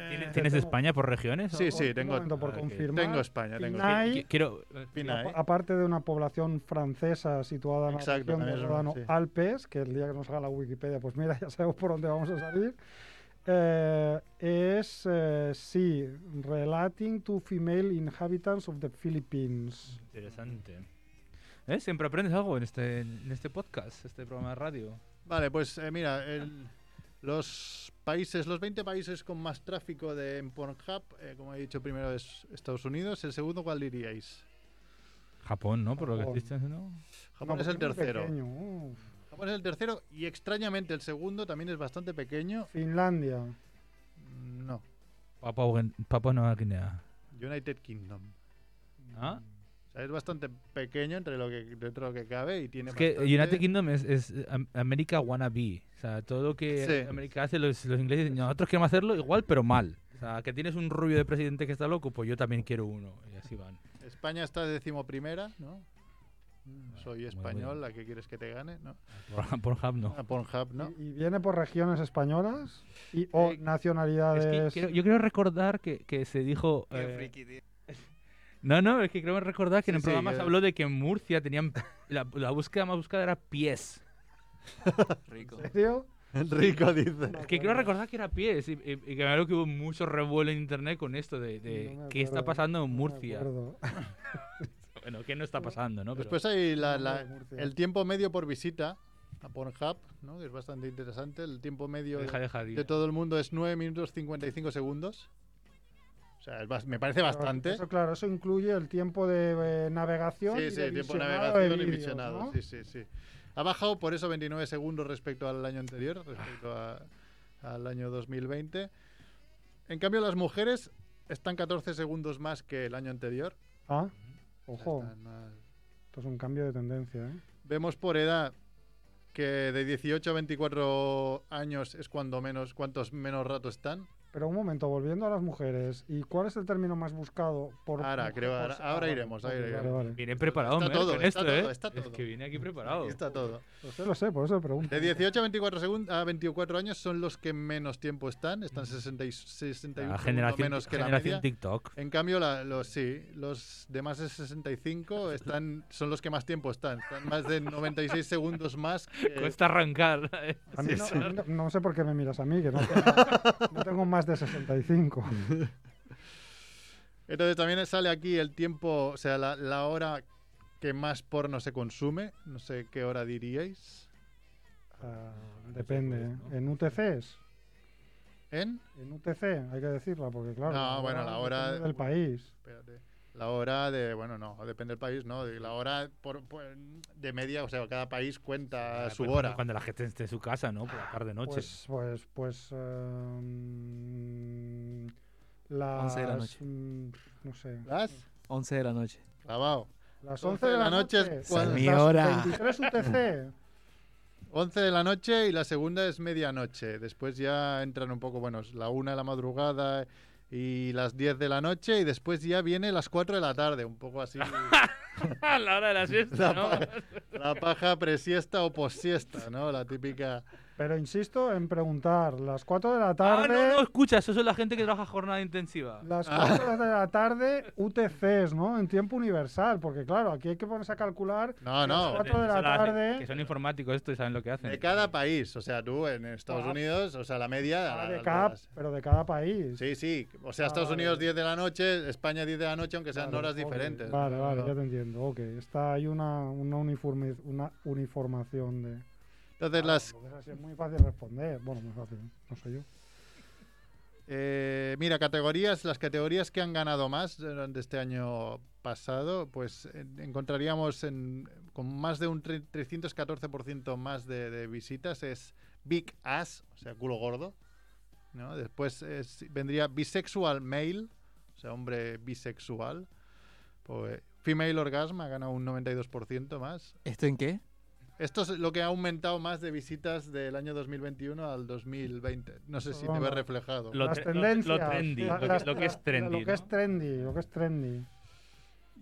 [SPEAKER 2] ¿Tienes,
[SPEAKER 1] Eh,
[SPEAKER 2] ¿tienes
[SPEAKER 3] tengo-
[SPEAKER 2] España por regiones?
[SPEAKER 1] Sí, sí, tengo,
[SPEAKER 3] momento por confirmar.
[SPEAKER 1] tengo España, tengo
[SPEAKER 3] Pinay,
[SPEAKER 2] Quiero.
[SPEAKER 1] Pinay.
[SPEAKER 3] apa- aparte de una población francesa situada en la
[SPEAKER 1] Exacto,
[SPEAKER 3] región
[SPEAKER 1] también
[SPEAKER 3] del
[SPEAKER 1] es
[SPEAKER 3] Ródano
[SPEAKER 1] sí.
[SPEAKER 3] Alpes, que el día que nos haga la Wikipedia, pues mira, ya sabemos por dónde vamos a salir, eh, es, eh, sí, Relating to Female Inhabitants of the Philippines.
[SPEAKER 2] Interesante. ¿Eh? Siempre aprendes algo en este, en este podcast, este programa de radio.
[SPEAKER 1] Vale, pues eh, mira, el- los países, los 20 países con más tráfico de en Pornhub, eh, como he dicho primero es Estados Unidos, el segundo ¿cuál diríais?
[SPEAKER 2] Japón, ¿no? Por lo que
[SPEAKER 3] Japón.
[SPEAKER 2] estoy diciendo.
[SPEAKER 1] Japón
[SPEAKER 3] No,
[SPEAKER 1] es el tercero.
[SPEAKER 3] pequeño.
[SPEAKER 1] Japón es el tercero y extrañamente el segundo también es bastante pequeño.
[SPEAKER 3] Finlandia.
[SPEAKER 1] Mm, No,
[SPEAKER 2] Papua, Papua Nueva Guinea.
[SPEAKER 1] United Kingdom.
[SPEAKER 2] ¿Ah?
[SPEAKER 1] O sea, es bastante pequeño entre lo que dentro de lo que cabe y tiene
[SPEAKER 2] Es que
[SPEAKER 1] bastante-
[SPEAKER 2] United Kingdom es, es Am- América wannabe. O sea, todo lo que
[SPEAKER 1] Sí.
[SPEAKER 2] América hace, los, los ingleses dicen, nosotros queremos hacerlo igual, pero mal. O sea, que tienes un rubio de presidente que está loco, pues yo también quiero uno. Y así van.
[SPEAKER 1] España está decimoprimera, ¿no? Soy
[SPEAKER 2] muy
[SPEAKER 1] español. ¿la que quieres que te gane? ¿no?
[SPEAKER 2] Por- Pornhub no.
[SPEAKER 1] A Pornhub, ¿no?
[SPEAKER 3] ¿Y, y viene por regiones españolas? Y, ¿O
[SPEAKER 1] Eh,
[SPEAKER 2] Es
[SPEAKER 3] nacionalidades?
[SPEAKER 2] que quiero- yo quiero recordar que, que se dijo...
[SPEAKER 4] Qué
[SPEAKER 2] eh,
[SPEAKER 4] friki, tío.
[SPEAKER 2] No, no, es que creo recordar que en el
[SPEAKER 1] sí,
[SPEAKER 2] programa
[SPEAKER 1] que-
[SPEAKER 2] se habló de que en Murcia tenían... La, la búsqueda más buscada era pies.
[SPEAKER 4] Rico.
[SPEAKER 3] ¿En serio?
[SPEAKER 1] Rico dice.
[SPEAKER 2] Es que quiero recordar que era pies y, y- y que me acuerdo que hubo mucho revuelo en internet con esto de, de
[SPEAKER 3] No
[SPEAKER 2] qué está pasando en
[SPEAKER 3] no me
[SPEAKER 2] Murcia.
[SPEAKER 3] acuerdo.
[SPEAKER 2] Bueno, ¿qué no está pasando, no? Pero-
[SPEAKER 1] Después hay la- el tiempo medio por visita a Pornhub, ¿no? que es bastante interesante. El tiempo medio
[SPEAKER 2] Deja,
[SPEAKER 1] de,
[SPEAKER 2] deja, di.
[SPEAKER 1] de todo el mundo es 9 minutos 55 segundos. O sea, me parece bastante.
[SPEAKER 3] Eso, claro, eso incluye el tiempo de eh, navegación.
[SPEAKER 1] Sí,
[SPEAKER 3] y
[SPEAKER 1] sí,
[SPEAKER 3] de
[SPEAKER 1] tiempo de navegación y.
[SPEAKER 3] ¿no?
[SPEAKER 1] Sí, sí, sí. Ha bajado por eso 29 segundos respecto al año anterior, respecto a- al año 2020. En cambio, las mujeres están 14 segundos más que el año anterior.
[SPEAKER 3] Ah, ojo,
[SPEAKER 1] están más-
[SPEAKER 3] esto es un cambio de tendencia. ¿eh?
[SPEAKER 1] Vemos por edad que de 18 a 24 años es cuando menos, cuantos menos rato están.
[SPEAKER 3] Pero un momento, volviendo a las mujeres, ¿y cuál es el término más buscado por
[SPEAKER 1] Ahora,
[SPEAKER 3] mujer?
[SPEAKER 1] creo, ahora- ahora
[SPEAKER 3] vale,
[SPEAKER 1] iremos, ahora
[SPEAKER 3] vale,
[SPEAKER 1] iremos.
[SPEAKER 3] Vale, vale.
[SPEAKER 2] Viene preparado,
[SPEAKER 1] Está todo,
[SPEAKER 2] con
[SPEAKER 1] está
[SPEAKER 2] esto,
[SPEAKER 1] todo,
[SPEAKER 2] ¿eh?
[SPEAKER 1] está
[SPEAKER 2] Es
[SPEAKER 1] todo.
[SPEAKER 2] que viene aquí preparado.
[SPEAKER 1] Está todo.
[SPEAKER 3] Lo sé, lo sé, por eso pregunto.
[SPEAKER 1] De 18 a 24, segun- a 24 años son los que menos tiempo están. Están 60 y 61
[SPEAKER 2] La generación,
[SPEAKER 1] menos que la
[SPEAKER 2] generación
[SPEAKER 1] media.
[SPEAKER 2] TikTok.
[SPEAKER 1] En cambio, la- los sí, los de más de 65 están, son los que más tiempo están. Están más de 96 segundos más que...
[SPEAKER 2] Cuesta arrancar.
[SPEAKER 3] A mí,
[SPEAKER 1] Sí,
[SPEAKER 3] no,
[SPEAKER 1] sí.
[SPEAKER 3] a mí no- no sé por qué me miras a mí, que no tengo, no tengo más de 65.
[SPEAKER 1] Entonces también sale aquí el tiempo, o sea, la, la hora que más porno se consume. No sé qué hora diríais.
[SPEAKER 3] Ah, depende. ¿eh? ¿En UTCs?
[SPEAKER 1] ¿En?
[SPEAKER 3] En UTC, hay que decirla, porque claro.
[SPEAKER 1] No, bueno, la hora-
[SPEAKER 3] del país.
[SPEAKER 1] Espérate. La hora de, bueno, no, depende del país, ¿no? De la hora por, por- de media, o sea, cada país cuenta su
[SPEAKER 2] Pues cuando-
[SPEAKER 1] hora.
[SPEAKER 2] Cuando la gente esté en su casa, ¿no? Por la tarde noche.
[SPEAKER 3] Pues, pues, pues. em, las.
[SPEAKER 4] 11 de la noche.
[SPEAKER 3] mm, no sé.
[SPEAKER 1] ¿Las?
[SPEAKER 4] 11 de la noche.
[SPEAKER 1] Clavado.
[SPEAKER 3] Las 11 de la noche.
[SPEAKER 1] es cuando-
[SPEAKER 4] mi hora.
[SPEAKER 3] 23 UTC.
[SPEAKER 1] 11 de la noche y la segunda es medianoche. Después ya entran un poco, bueno, es la una de la madrugada y las 10 de la noche y después ya viene las 4 de la tarde, un poco así.
[SPEAKER 2] A la hora de la siesta,
[SPEAKER 1] la,
[SPEAKER 2] ¿no?
[SPEAKER 1] la paja presiesta o posiesta, ¿no? La típica...
[SPEAKER 3] Pero insisto en preguntar, las 4 de la
[SPEAKER 2] Ah,
[SPEAKER 3] tarde...
[SPEAKER 2] no, no, escucha, eso es la gente que trabaja jornada intensiva.
[SPEAKER 3] Las
[SPEAKER 1] Ah.
[SPEAKER 3] 4 de la tarde UTCs, ¿no? En tiempo universal, porque claro, aquí hay que ponerse a calcular
[SPEAKER 1] No,
[SPEAKER 3] las
[SPEAKER 1] no.
[SPEAKER 3] 4 de la tarde...
[SPEAKER 2] Que son informáticos esto y saben lo que hacen.
[SPEAKER 1] De cada país, o sea, tú en Estados
[SPEAKER 3] Ah.
[SPEAKER 1] Unidos, o sea, la media...
[SPEAKER 3] Ah,
[SPEAKER 1] las
[SPEAKER 3] de cada,
[SPEAKER 1] horas.
[SPEAKER 3] pero de cada país.
[SPEAKER 1] Sí, sí, o sea,
[SPEAKER 3] Ah,
[SPEAKER 1] Estados
[SPEAKER 3] vale.
[SPEAKER 1] Unidos 10 de la noche, España 10 de la noche, aunque sean
[SPEAKER 3] Vale,
[SPEAKER 1] horas
[SPEAKER 3] ok.
[SPEAKER 1] diferentes.
[SPEAKER 3] Vale,
[SPEAKER 1] ¿no?
[SPEAKER 3] vale, ya te entiendo. Ok, está ahí una, una, uniforme, una uniformación de...
[SPEAKER 1] Entonces, las,
[SPEAKER 3] es muy fácil responder. Bueno, muy fácil, no sé yo.
[SPEAKER 1] Eh, mira, categorías, las categorías que han ganado más durante este año pasado, pues eh, encontraríamos en, con más de un tre- 314% más de, de visitas es Big Ass, o sea, culo gordo. ¿no? Después es- vendría Bisexual Male, o sea, hombre bisexual. Pues, female Orgasm ha ganado un 92% más.
[SPEAKER 4] ¿Esto en qué?
[SPEAKER 1] Esto es lo que ha aumentado más de visitas del año 2021 al 2020. No sé si te ves reflejado.
[SPEAKER 2] Lo
[SPEAKER 3] las
[SPEAKER 2] lo-
[SPEAKER 3] tendencias.
[SPEAKER 2] lo trendy,
[SPEAKER 3] la-
[SPEAKER 2] lo que-
[SPEAKER 3] las-
[SPEAKER 2] lo que es
[SPEAKER 3] la-
[SPEAKER 2] trendy,
[SPEAKER 3] Lo que es trendy, lo que es trendy.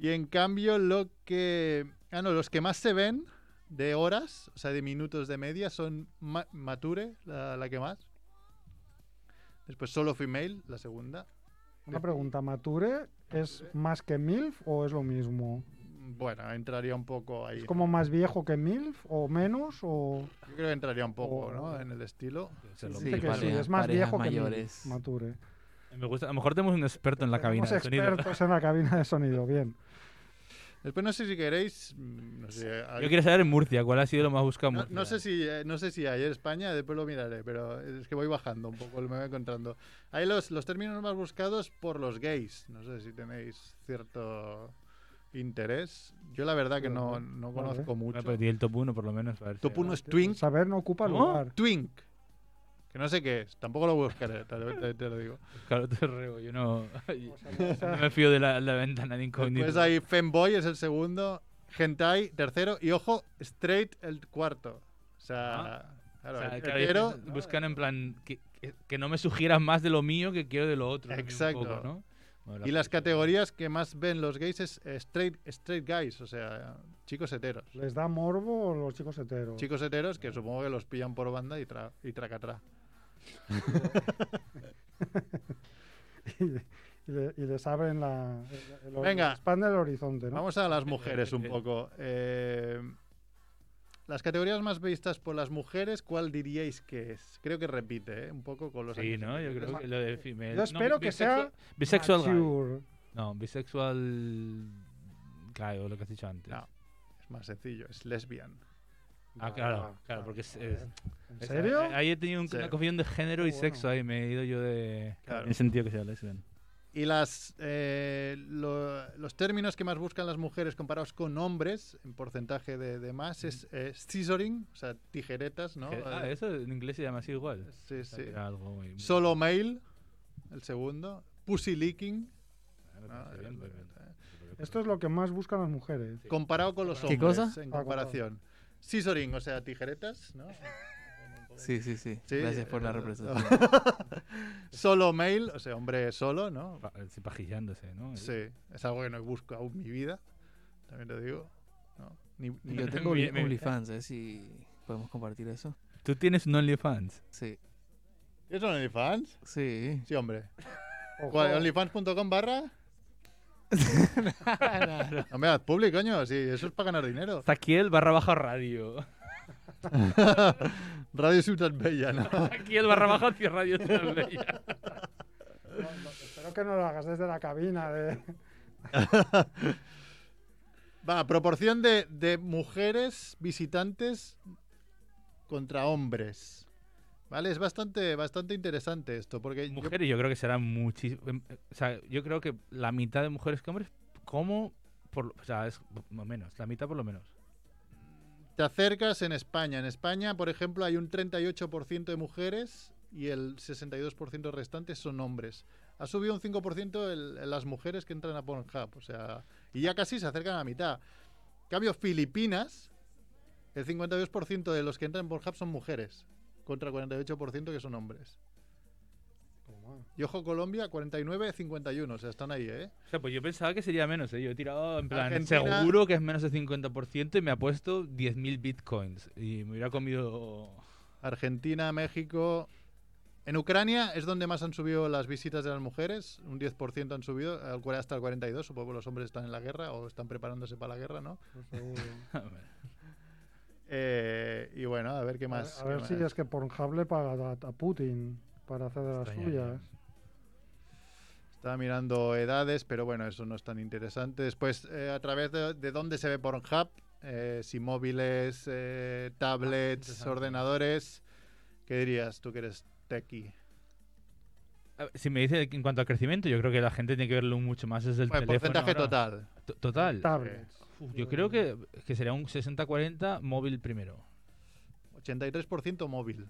[SPEAKER 1] Y en cambio, lo que. Ah, no, los que más se ven de horas, o sea, de minutos de media, son Ma- Mature, la, la que más. Después solo female, la segunda.
[SPEAKER 3] Una pregunta, ¿Mature es más que MILF o es lo mismo?
[SPEAKER 1] Bueno, entraría un poco ahí.
[SPEAKER 3] ¿Es como más viejo que MILF o menos? O...
[SPEAKER 1] Yo creo que entraría un poco,
[SPEAKER 3] o-
[SPEAKER 1] ¿no? En el estilo.
[SPEAKER 2] Se lo-
[SPEAKER 4] Sí,
[SPEAKER 3] Dice que sí,
[SPEAKER 4] pareja-
[SPEAKER 3] es más viejo que
[SPEAKER 4] mayores.
[SPEAKER 3] MILF, Mature.
[SPEAKER 2] Me gusta, a lo mejor tenemos un experto en la cabina
[SPEAKER 3] Tenemos
[SPEAKER 2] de sonido.
[SPEAKER 3] expertos en la cabina de sonido, bien.
[SPEAKER 1] Después no sé si queréis. No sé,
[SPEAKER 2] Yo quiero saber en Murcia cuál ha sido lo más buscado en
[SPEAKER 1] No,
[SPEAKER 2] Murcia.
[SPEAKER 1] no sé si eh, no sé si hay en España, después lo miraré, pero es que voy bajando un poco, me voy encontrando. Hay los, los términos más buscados por los gays. No sé si tenéis cierto interés. Yo la verdad que no, no
[SPEAKER 3] Vale.
[SPEAKER 1] conozco mucho.
[SPEAKER 2] Bueno, pues di el top 1 por lo menos. a ver si-
[SPEAKER 1] Top 1 es twink.
[SPEAKER 3] Saber no ocupa
[SPEAKER 2] ¿Cómo?
[SPEAKER 3] lugar.
[SPEAKER 1] Twink. Que no sé qué es. Tampoco lo buscaré, te, lo- te- te lo digo.
[SPEAKER 2] Claro, te rego, yo no, no me fío de la, la ventana de incógnito.
[SPEAKER 1] Después hay Femboy, es el segundo. Hentai, tercero. Y ojo, Straight, el cuarto. O sea, claro,
[SPEAKER 2] O sea,
[SPEAKER 1] el
[SPEAKER 2] claro,
[SPEAKER 1] hetero-
[SPEAKER 2] ellos buscan en plan que, que- que no me sugieras más de lo mío que quiero de lo otro.
[SPEAKER 1] Exacto.
[SPEAKER 2] poco, ¿no? Bueno,
[SPEAKER 1] Y
[SPEAKER 2] la-
[SPEAKER 1] las categorías que más ven los gays es eh, straight, straight guys, o sea, chicos heteros.
[SPEAKER 3] ¿Les da morbo los chicos heteros?
[SPEAKER 1] Chicos heteros que supongo que los pillan por banda y, tra y tracatrá.
[SPEAKER 3] y, y le- y les abren la. el- el-
[SPEAKER 1] Venga.
[SPEAKER 3] expanden el horizonte, ¿no?
[SPEAKER 1] Vamos a las mujeres un poco. Eh, las categorías más vistas por las mujeres, ¿cuál diríais que es? Creo que repite, ¿eh? Un poco con los
[SPEAKER 2] Sí,
[SPEAKER 1] años
[SPEAKER 2] ¿no? Yo creo que lo de female.
[SPEAKER 3] Yo
[SPEAKER 2] no,
[SPEAKER 3] espero que sea
[SPEAKER 2] Bisexual guy. No, bisexual. Claro, lo que has dicho antes.
[SPEAKER 1] No, es más sencillo, es lesbian.
[SPEAKER 2] Ah, claro, claro, porque es. es-
[SPEAKER 3] ¿En serio?
[SPEAKER 2] Ahí he tenido un-
[SPEAKER 1] Sí.
[SPEAKER 2] una confusión de género y sexo ahí, me he ido yo de.
[SPEAKER 1] Claro.
[SPEAKER 2] En sentido que sea lesbian.
[SPEAKER 1] Y las, eh, lo- los términos que más buscan las mujeres comparados con hombres, en porcentaje de, de más, es eh, scissoring, o sea, tijeretas, ¿no?
[SPEAKER 2] Ah,
[SPEAKER 1] Eh,
[SPEAKER 2] eso en inglés se llama así igual.
[SPEAKER 1] Sí,
[SPEAKER 2] O sea,
[SPEAKER 1] sí.
[SPEAKER 2] algo muy-
[SPEAKER 1] Solo male, el segundo. Pussy licking,
[SPEAKER 2] Ah, bien.
[SPEAKER 3] Esto es lo que más buscan las mujeres.
[SPEAKER 1] comparado con los
[SPEAKER 4] ¿Qué
[SPEAKER 1] hombres,
[SPEAKER 4] cosa?
[SPEAKER 1] en
[SPEAKER 3] Ah,
[SPEAKER 1] comparación. Scissoring, o sea, tijeretas, ¿no?
[SPEAKER 4] Sí, sí, sí.
[SPEAKER 1] Sí,
[SPEAKER 4] Gracias por la
[SPEAKER 1] eh,
[SPEAKER 4] representación.
[SPEAKER 1] solo male, o sea, hombre solo, ¿no?
[SPEAKER 2] Pajillándose, ¿no?
[SPEAKER 1] Sí, es algo que no busco aún en mi vida, también te digo. ¿no? Ni, ni-
[SPEAKER 4] Yo tengo
[SPEAKER 2] Mi-
[SPEAKER 4] OnlyFans, ¿eh? Si podemos compartir eso.
[SPEAKER 2] ¿Tú tienes un OnlyFans?
[SPEAKER 4] Sí.
[SPEAKER 1] ¿Es un OnlyFans?
[SPEAKER 4] Sí.
[SPEAKER 1] Sí, hombre. ¿OnlyFans.com barra? Hombre, haz público, coño. Sí, eso es para ganar dinero.
[SPEAKER 2] Zaquiel barra baja radio.
[SPEAKER 1] Radio Ciutat Bella, ¿no?
[SPEAKER 2] Zaquiel barra baja hacia radio Ciudad Bella.
[SPEAKER 3] no, no, espero que no lo hagas desde la cabina. De...
[SPEAKER 1] Va, proporción de, de mujeres visitantes contra hombres. ¿Vale? Es bastante, bastante interesante esto, porque
[SPEAKER 2] Mujeres yo creo que serán muchísimo. O sea, yo creo que la mitad de mujeres que hombres, como por, o sea, es más o menos, la mitad por lo menos.
[SPEAKER 1] Te acercas en España. En España, por ejemplo, hay un 38% de mujeres y el 62% restante son hombres. Ha subido un 5% el- las mujeres que entran a Pornhub. O sea, y ya casi se acercan a la mitad. Cambio, Filipinas, el 52% de los que entran en Pornhub son mujeres, contra el 48% que son hombres. Y ojo, Colombia, 49-51. O sea, están ahí, ¿eh?
[SPEAKER 2] O sea, pues yo pensaba que sería menos, ¿eh? Yo he tirado en plan,
[SPEAKER 1] Argentina-
[SPEAKER 2] seguro que es menos de 50% y me ha puesto 10.000 bitcoins. Y me hubiera comido...
[SPEAKER 1] Argentina, México. En Ucrania es donde más han subido las visitas de las mujeres. Un 10% han subido, hasta el 42%. Supongo que los hombres están en la guerra o están preparándose para la guerra, ¿no?
[SPEAKER 3] Seguro.
[SPEAKER 1] Eh, y bueno, a ver qué
[SPEAKER 3] A
[SPEAKER 1] más.
[SPEAKER 3] ver- A ver si
[SPEAKER 1] más.
[SPEAKER 3] es que Pornhub le paga a, a Putin para hacer de las suyas.
[SPEAKER 1] Estaba mirando edades, pero bueno, eso no es tan interesante. Después, eh, a través de, de dónde se ve Pornhub, eh, si móviles, eh, tablets,
[SPEAKER 2] interesante.
[SPEAKER 1] ordenadores. ¿Qué dirías tú que eres techie?
[SPEAKER 2] Si me dice en cuanto al crecimiento, yo creo que la gente tiene que verlo mucho más desde el
[SPEAKER 1] Bueno,
[SPEAKER 2] teléfono.
[SPEAKER 1] porcentaje
[SPEAKER 2] ahora.
[SPEAKER 1] total.
[SPEAKER 2] To- Total.
[SPEAKER 3] Tablets.
[SPEAKER 2] Uf, yo creo que, que sería un 60-40 móvil primero.
[SPEAKER 1] 83% móvil.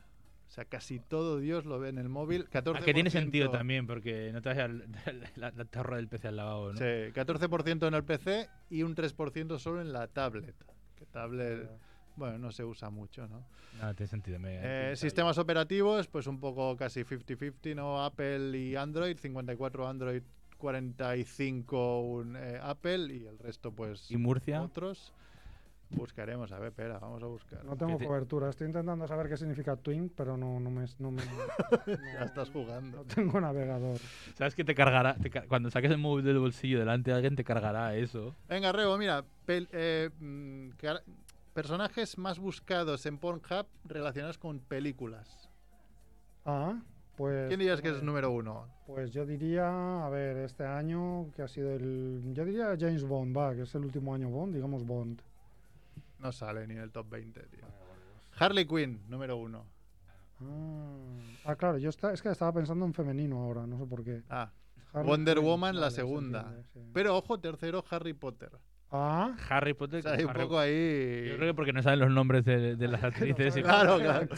[SPEAKER 1] O sea, casi todo Dios lo ve en el móvil. 14%,
[SPEAKER 2] Ah, que tiene sentido también, porque no te vayas la, la tarra del PC al lavabo, ¿no?
[SPEAKER 1] Sí, 14% en el PC y un 3% solo en la tablet. Que tablet, bueno, no se usa mucho, ¿no?
[SPEAKER 2] Nada, tiene sentido. me-
[SPEAKER 1] Eh, sistemas operativos, pues un poco casi 50-50, ¿no? Apple y Android, 54 Android, 45 un, eh, Apple y el resto pues
[SPEAKER 2] ¿Y Murcia?
[SPEAKER 1] otros. Buscaremos, a ver, espera, vamos a buscar.
[SPEAKER 3] No tengo
[SPEAKER 2] te-
[SPEAKER 3] cobertura. Estoy intentando saber qué significa Twin, pero no, no me. No, me-
[SPEAKER 1] Ya estás jugando.
[SPEAKER 3] no tengo navegador.
[SPEAKER 2] ¿Sabes que te cargará? te cuando saques el móvil del bolsillo delante de alguien, te cargará eso.
[SPEAKER 1] Venga, Rebo, mira, pel- eh, mm, personajes más buscados en Pornhub relacionados con películas.
[SPEAKER 3] Ah, pues.
[SPEAKER 1] ¿Quién dirías que es
[SPEAKER 3] pues-
[SPEAKER 1] número uno?
[SPEAKER 3] Pues yo diría, a ver, este año que ha sido el. Yo diría James Bond, va, que es el último año Bond, digamos Bond.
[SPEAKER 1] No sale ni en el top 20, tío. Harley Quinn, número uno.
[SPEAKER 3] Ah, ah, claro, yo está, es que estaba pensando en femenino ahora, no sé por qué.
[SPEAKER 1] Ah,
[SPEAKER 3] Harley
[SPEAKER 1] Wonder
[SPEAKER 3] Quinn,
[SPEAKER 1] Woman, la
[SPEAKER 3] vale,
[SPEAKER 1] segunda.
[SPEAKER 3] entiende, sí.
[SPEAKER 1] Pero ojo, tercero, Harry Potter.
[SPEAKER 3] Ah,
[SPEAKER 2] Harry Potter.
[SPEAKER 1] O sea, hay un
[SPEAKER 2] Harry-
[SPEAKER 1] poco ahí.
[SPEAKER 2] Yo creo que porque no saben los nombres de, de las actrices. y-
[SPEAKER 1] Claro, claro.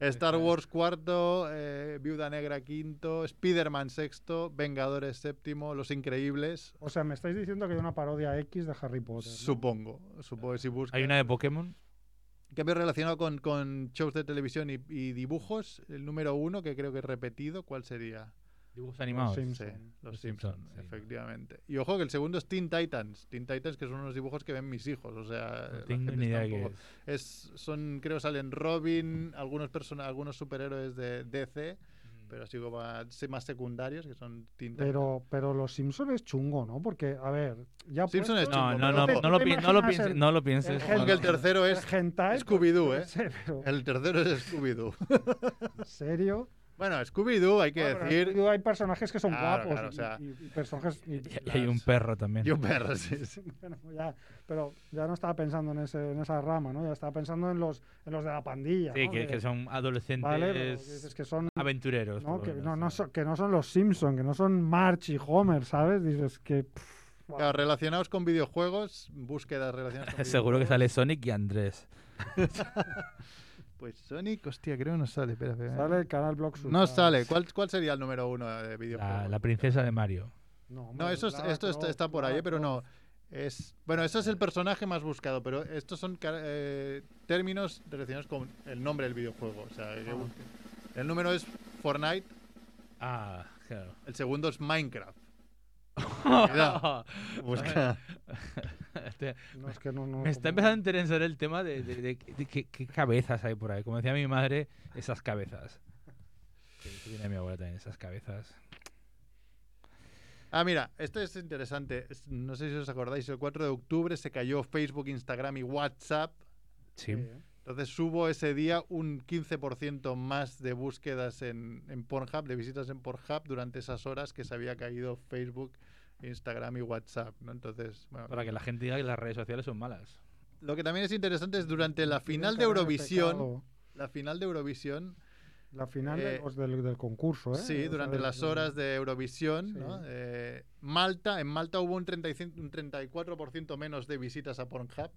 [SPEAKER 1] Star Wars cuarto, eh, Viuda Negra quinto, Spider-Man sexto, Vengadores séptimo, Los Increíbles.
[SPEAKER 3] O sea, me estáis diciendo que hay una parodia X de Harry Potter. ¿no?
[SPEAKER 1] Supongo. Supongo que si buscas.
[SPEAKER 2] Hay una de Pokémon.
[SPEAKER 1] Cambio relacionado con, con shows de televisión y, y dibujos. El número uno, que creo que es repetido, ¿cuál sería?
[SPEAKER 2] Dibujos animados.
[SPEAKER 3] Simpson.
[SPEAKER 1] Sí, los
[SPEAKER 2] Los
[SPEAKER 1] Simpsons,
[SPEAKER 2] sí.
[SPEAKER 1] efectivamente. Y ojo que el segundo es Teen Titans. Teen Titans, que son unos dibujos que ven mis hijos. O sea,
[SPEAKER 2] No tengo ni idea
[SPEAKER 1] poco-
[SPEAKER 2] es.
[SPEAKER 1] es. Son, creo, salen Robin, algunos, persona, algunos superhéroes de DC, pero así como más, más secundarios, que son Teen Titans.
[SPEAKER 3] Pero, pero los Simpsons es chungo, ¿no? Porque, a ver, ya
[SPEAKER 1] Simpson es
[SPEAKER 3] puesto-
[SPEAKER 2] No,
[SPEAKER 1] chungo,
[SPEAKER 2] no, no,
[SPEAKER 1] ojo.
[SPEAKER 2] no, lo,
[SPEAKER 3] ¿Te
[SPEAKER 2] pi- no lo pienses.
[SPEAKER 3] el-
[SPEAKER 2] No lo pienses.
[SPEAKER 3] el
[SPEAKER 2] Juan.
[SPEAKER 1] Aunque el tercero es.
[SPEAKER 3] el
[SPEAKER 1] Scooby-Doo, ¿eh?
[SPEAKER 3] no
[SPEAKER 1] El tercero es Scooby-Doo.
[SPEAKER 3] ¿En serio?
[SPEAKER 1] Bueno, Scooby-Doo, hay que
[SPEAKER 3] Bueno, en
[SPEAKER 1] decir.
[SPEAKER 3] Scooby-Doo hay personajes que son
[SPEAKER 1] Claro,
[SPEAKER 3] guapos.
[SPEAKER 1] claro, o
[SPEAKER 3] y-
[SPEAKER 1] sea,
[SPEAKER 3] y, y personajes. y-
[SPEAKER 2] Y y hay un perro también.
[SPEAKER 1] Y un perro, sí, sí.
[SPEAKER 3] Bueno, ya, pero ya no estaba pensando en, ese, en esa rama, ¿no? Ya estaba pensando en los, en los de la pandilla.
[SPEAKER 2] Sí,
[SPEAKER 3] ¿no?
[SPEAKER 2] que, que son adolescentes
[SPEAKER 3] Vale, pero que dices que son.
[SPEAKER 2] aventureros.
[SPEAKER 3] No, que,
[SPEAKER 2] menos,
[SPEAKER 3] no, no son, que no son los Simpson, que no son March y Homer, ¿sabes? Dices que. pff, guau.
[SPEAKER 1] Claro, relacionados con videojuegos, búsquedas relacionadas con
[SPEAKER 2] Seguro que sale Sonic y Andrés.
[SPEAKER 1] Pues Sonic, hostia, creo que no sale. Espera, espera.
[SPEAKER 3] Sale el canal Block
[SPEAKER 1] No sale. ¿Cuál, ¿Cuál sería el número uno de videojuegos?
[SPEAKER 2] La, la princesa de Mario.
[SPEAKER 3] No,
[SPEAKER 1] eso es-
[SPEAKER 3] Lara
[SPEAKER 1] esto está,
[SPEAKER 3] Croft,
[SPEAKER 1] está por ahí,
[SPEAKER 3] Lara
[SPEAKER 1] pero no. Es, bueno, eso es el personaje más buscado, pero estos son eh, términos relacionados con el nombre del videojuego. O sea, que
[SPEAKER 3] Ah.
[SPEAKER 1] El número es Fortnite,
[SPEAKER 2] Ah, claro.
[SPEAKER 1] el segundo es Minecraft. Cuidado. Busca.
[SPEAKER 3] No, es que no, no,
[SPEAKER 2] Me está empezando a interesar el tema de, de- de- de qué, qué cabezas hay por ahí. Como decía mi madre, esas cabezas. Que tiene mi abuela también, esas cabezas.
[SPEAKER 1] Ah, mira, esto es interesante. Es- No sé si os acordáis, el 4 de octubre se cayó Facebook, Instagram y WhatsApp.
[SPEAKER 2] Sí.
[SPEAKER 1] Entonces hubo ese día un 15% más de búsquedas en, en Pornhub, de visitas en Pornhub durante esas horas que se había caído Facebook, Instagram y WhatsApp. ¿no? Entonces, bueno,
[SPEAKER 2] Para que la gente diga que las redes sociales son malas.
[SPEAKER 1] lo que también es interesante es durante la
[SPEAKER 3] Tienen
[SPEAKER 1] final de Eurovisión, la final de Eurovisión,
[SPEAKER 3] La final de
[SPEAKER 1] Eh,
[SPEAKER 3] los del, del concurso, ¿eh? O
[SPEAKER 1] sí,
[SPEAKER 3] sea,
[SPEAKER 1] durante
[SPEAKER 3] del-
[SPEAKER 1] las
[SPEAKER 3] del-
[SPEAKER 1] horas de Eurovisión,
[SPEAKER 3] Sí.
[SPEAKER 1] ¿no? Eh, Malta, en Malta hubo un, 35 un 34% menos de visitas a Pornhub.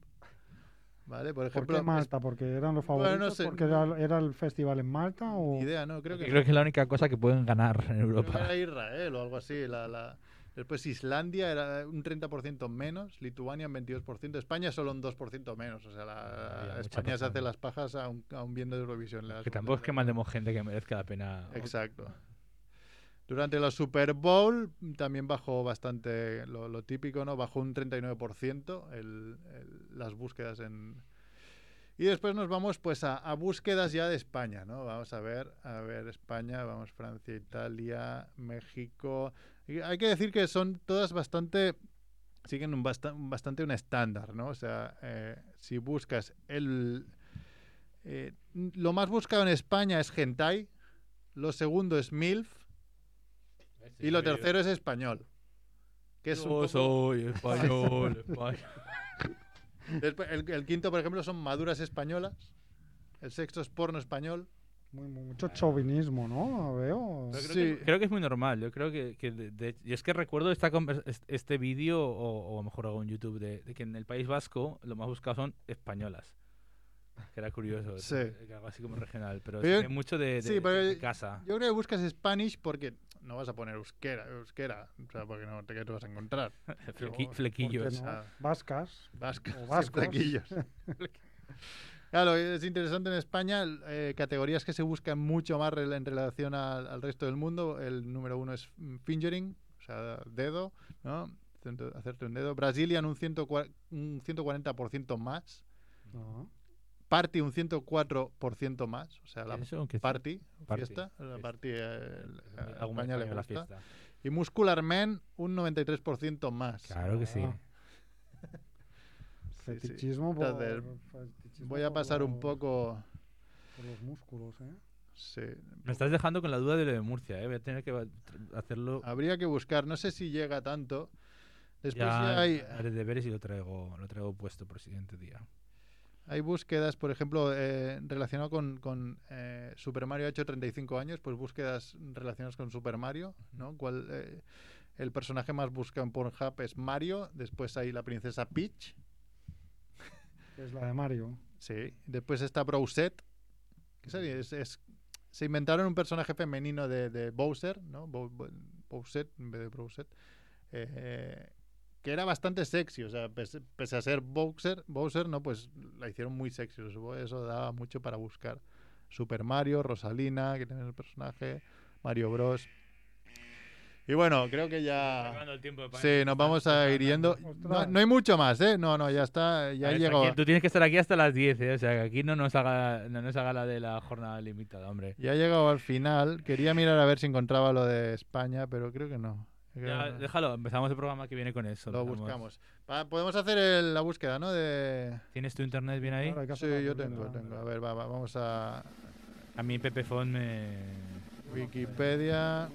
[SPEAKER 1] ¿Vale? Por
[SPEAKER 3] ¿Por
[SPEAKER 1] ejemplo,
[SPEAKER 3] qué Malta? ¿Porque eran los
[SPEAKER 1] Bueno,
[SPEAKER 3] favoritos?
[SPEAKER 1] no sé,
[SPEAKER 3] ¿Porque era, era el festival en Malta? O...
[SPEAKER 1] ni idea, ¿no? Creo que
[SPEAKER 2] Creo que es la única cosa que pueden ganar en
[SPEAKER 1] Creo que
[SPEAKER 2] Europa.
[SPEAKER 1] era Israel o algo así. La, la- Después Islandia era un 30% menos, Lituania un 22%, España solo un 2% menos. O sea, la- España se hace las pajas aún, aún viendo Eurovisión.
[SPEAKER 2] Que tampoco es que mandemos gente que merezca la pena.
[SPEAKER 1] Exacto. Durante la Super Bowl también bajó bastante lo, lo típico, ¿no? Bajó un 39% el- el- las búsquedas en... Y después nos vamos pues a, a búsquedas ya de España, ¿no? Vamos a ver, a ver España, vamos Francia, Italia, México. Y hay que decir que son todas bastante siguen un basta- bastante un estándar, ¿no? O sea, eh, si buscas el... eh, lo más buscado en España es hentai, lo segundo es MILF y lo tercero es español. Que es un
[SPEAKER 2] Yo
[SPEAKER 1] poco-
[SPEAKER 2] soy español, español.
[SPEAKER 1] Después, el, el quinto, por ejemplo, son maduras españolas. El sexto es porno español.
[SPEAKER 3] Muy- muy- mucho chauvinismo, ¿no? Veo.
[SPEAKER 2] Creo,
[SPEAKER 1] Sí.
[SPEAKER 2] que, creo que es muy normal. Yo creo que, que de- de- y es que recuerdo esta este vídeo, o, o a lo mejor hago en YouTube, de, de que en el País Vasco lo más buscado son españolas. Que era curioso.
[SPEAKER 1] Sí.
[SPEAKER 2] que algo así como regional. Pero,
[SPEAKER 1] Pero
[SPEAKER 2] sí
[SPEAKER 1] yo-
[SPEAKER 2] que mucho de, de-
[SPEAKER 1] sí,
[SPEAKER 2] de-
[SPEAKER 1] pero
[SPEAKER 2] de
[SPEAKER 1] yo-
[SPEAKER 2] casa.
[SPEAKER 1] Yo creo que buscas Spanish porque no vas a poner euskera, euskera o sea, porque no te, ¿qué te vas a encontrar.
[SPEAKER 2] Flequi-
[SPEAKER 3] ¿Por
[SPEAKER 2] flequillos.
[SPEAKER 3] no?
[SPEAKER 1] Ah.
[SPEAKER 3] Vascas.
[SPEAKER 1] Vascos,
[SPEAKER 3] O vascos.
[SPEAKER 1] flequillos. Claro, es interesante en España, eh, categorías que se buscan mucho más en relación al, al resto del mundo. El número uno es mm, fingering, o sea, dedo, ¿no? Hacerte un dedo. Brazilian un, 104 un 140% más.
[SPEAKER 3] No.
[SPEAKER 1] Party un 104% más. O sea, la
[SPEAKER 2] ¿Eso
[SPEAKER 1] party,
[SPEAKER 2] Party,
[SPEAKER 1] fiesta. La
[SPEAKER 2] fiesta.
[SPEAKER 1] party, eh, a
[SPEAKER 2] Algo más
[SPEAKER 1] España le
[SPEAKER 2] la
[SPEAKER 1] gusta.
[SPEAKER 2] fiesta.
[SPEAKER 1] Y Muscular Men un 93% más.
[SPEAKER 2] Claro que sí.
[SPEAKER 3] Ah.
[SPEAKER 1] Sí, sí.
[SPEAKER 3] Fetichismo por,
[SPEAKER 1] Entonces,
[SPEAKER 3] fetichismo
[SPEAKER 1] Voy a
[SPEAKER 3] por
[SPEAKER 1] pasar un
[SPEAKER 3] los-
[SPEAKER 1] poco...
[SPEAKER 3] Por los músculos, ¿eh?
[SPEAKER 1] Sí,
[SPEAKER 2] Me estás dejando con la duda de lo de Murcia, ¿eh? Voy a tener que hacerlo.
[SPEAKER 1] Habría que buscar, no sé si llega tanto. Después
[SPEAKER 2] ya
[SPEAKER 1] ya hay,
[SPEAKER 2] haré deberes y lo traigo, lo traigo puesto por el siguiente día.
[SPEAKER 1] Hay búsquedas, por ejemplo, eh, relacionado con, con, eh, Super Mario ha hecho 35 años, pues búsquedas relacionadas con Super Mario, ¿no? Cuál, eh, el personaje más buscado en Pornhub es Mario, después hay la princesa Peach,
[SPEAKER 3] Que es la de Mario.
[SPEAKER 1] sí, después está Browset, que sería? Es, es- se inventaron un personaje femenino de, de Bowser, ¿no? Bow- Bow- Bowset en vez de Browset, eh, que era bastante sexy, o sea, pese, pese a ser Bowser, Bowser, no, pues la hicieron muy sexy, eso daba mucho para buscar. Super Mario, Rosalina, que tiene el personaje, Mario Bros. Y bueno, creo que ya... Sí, nos vamos a ir yendo. No, hay mucho más, ¿eh? No, no, ya está, ya llegó.
[SPEAKER 2] Saquiel, Tú tienes que estar aquí hasta las 10, ¿eh? O sea, que aquí no nos haga, no nos haga la de la jornada limitada, hombre.
[SPEAKER 1] Ya ha llegado al final. Quería mirar a ver si encontraba lo de España, pero creo que no.
[SPEAKER 2] Ya,
[SPEAKER 1] no.
[SPEAKER 2] déjalo, empezamos el programa que viene con eso.
[SPEAKER 1] Lo buscamos. Va, podemos hacer el- la búsqueda, ¿no? De...
[SPEAKER 2] ¿Tienes tu internet bien ahí?
[SPEAKER 3] Claro,
[SPEAKER 1] Sí, yo tengo, tengo. A ver, va, va, vamos a
[SPEAKER 2] A mí Pepefon me...
[SPEAKER 1] Wikipedia.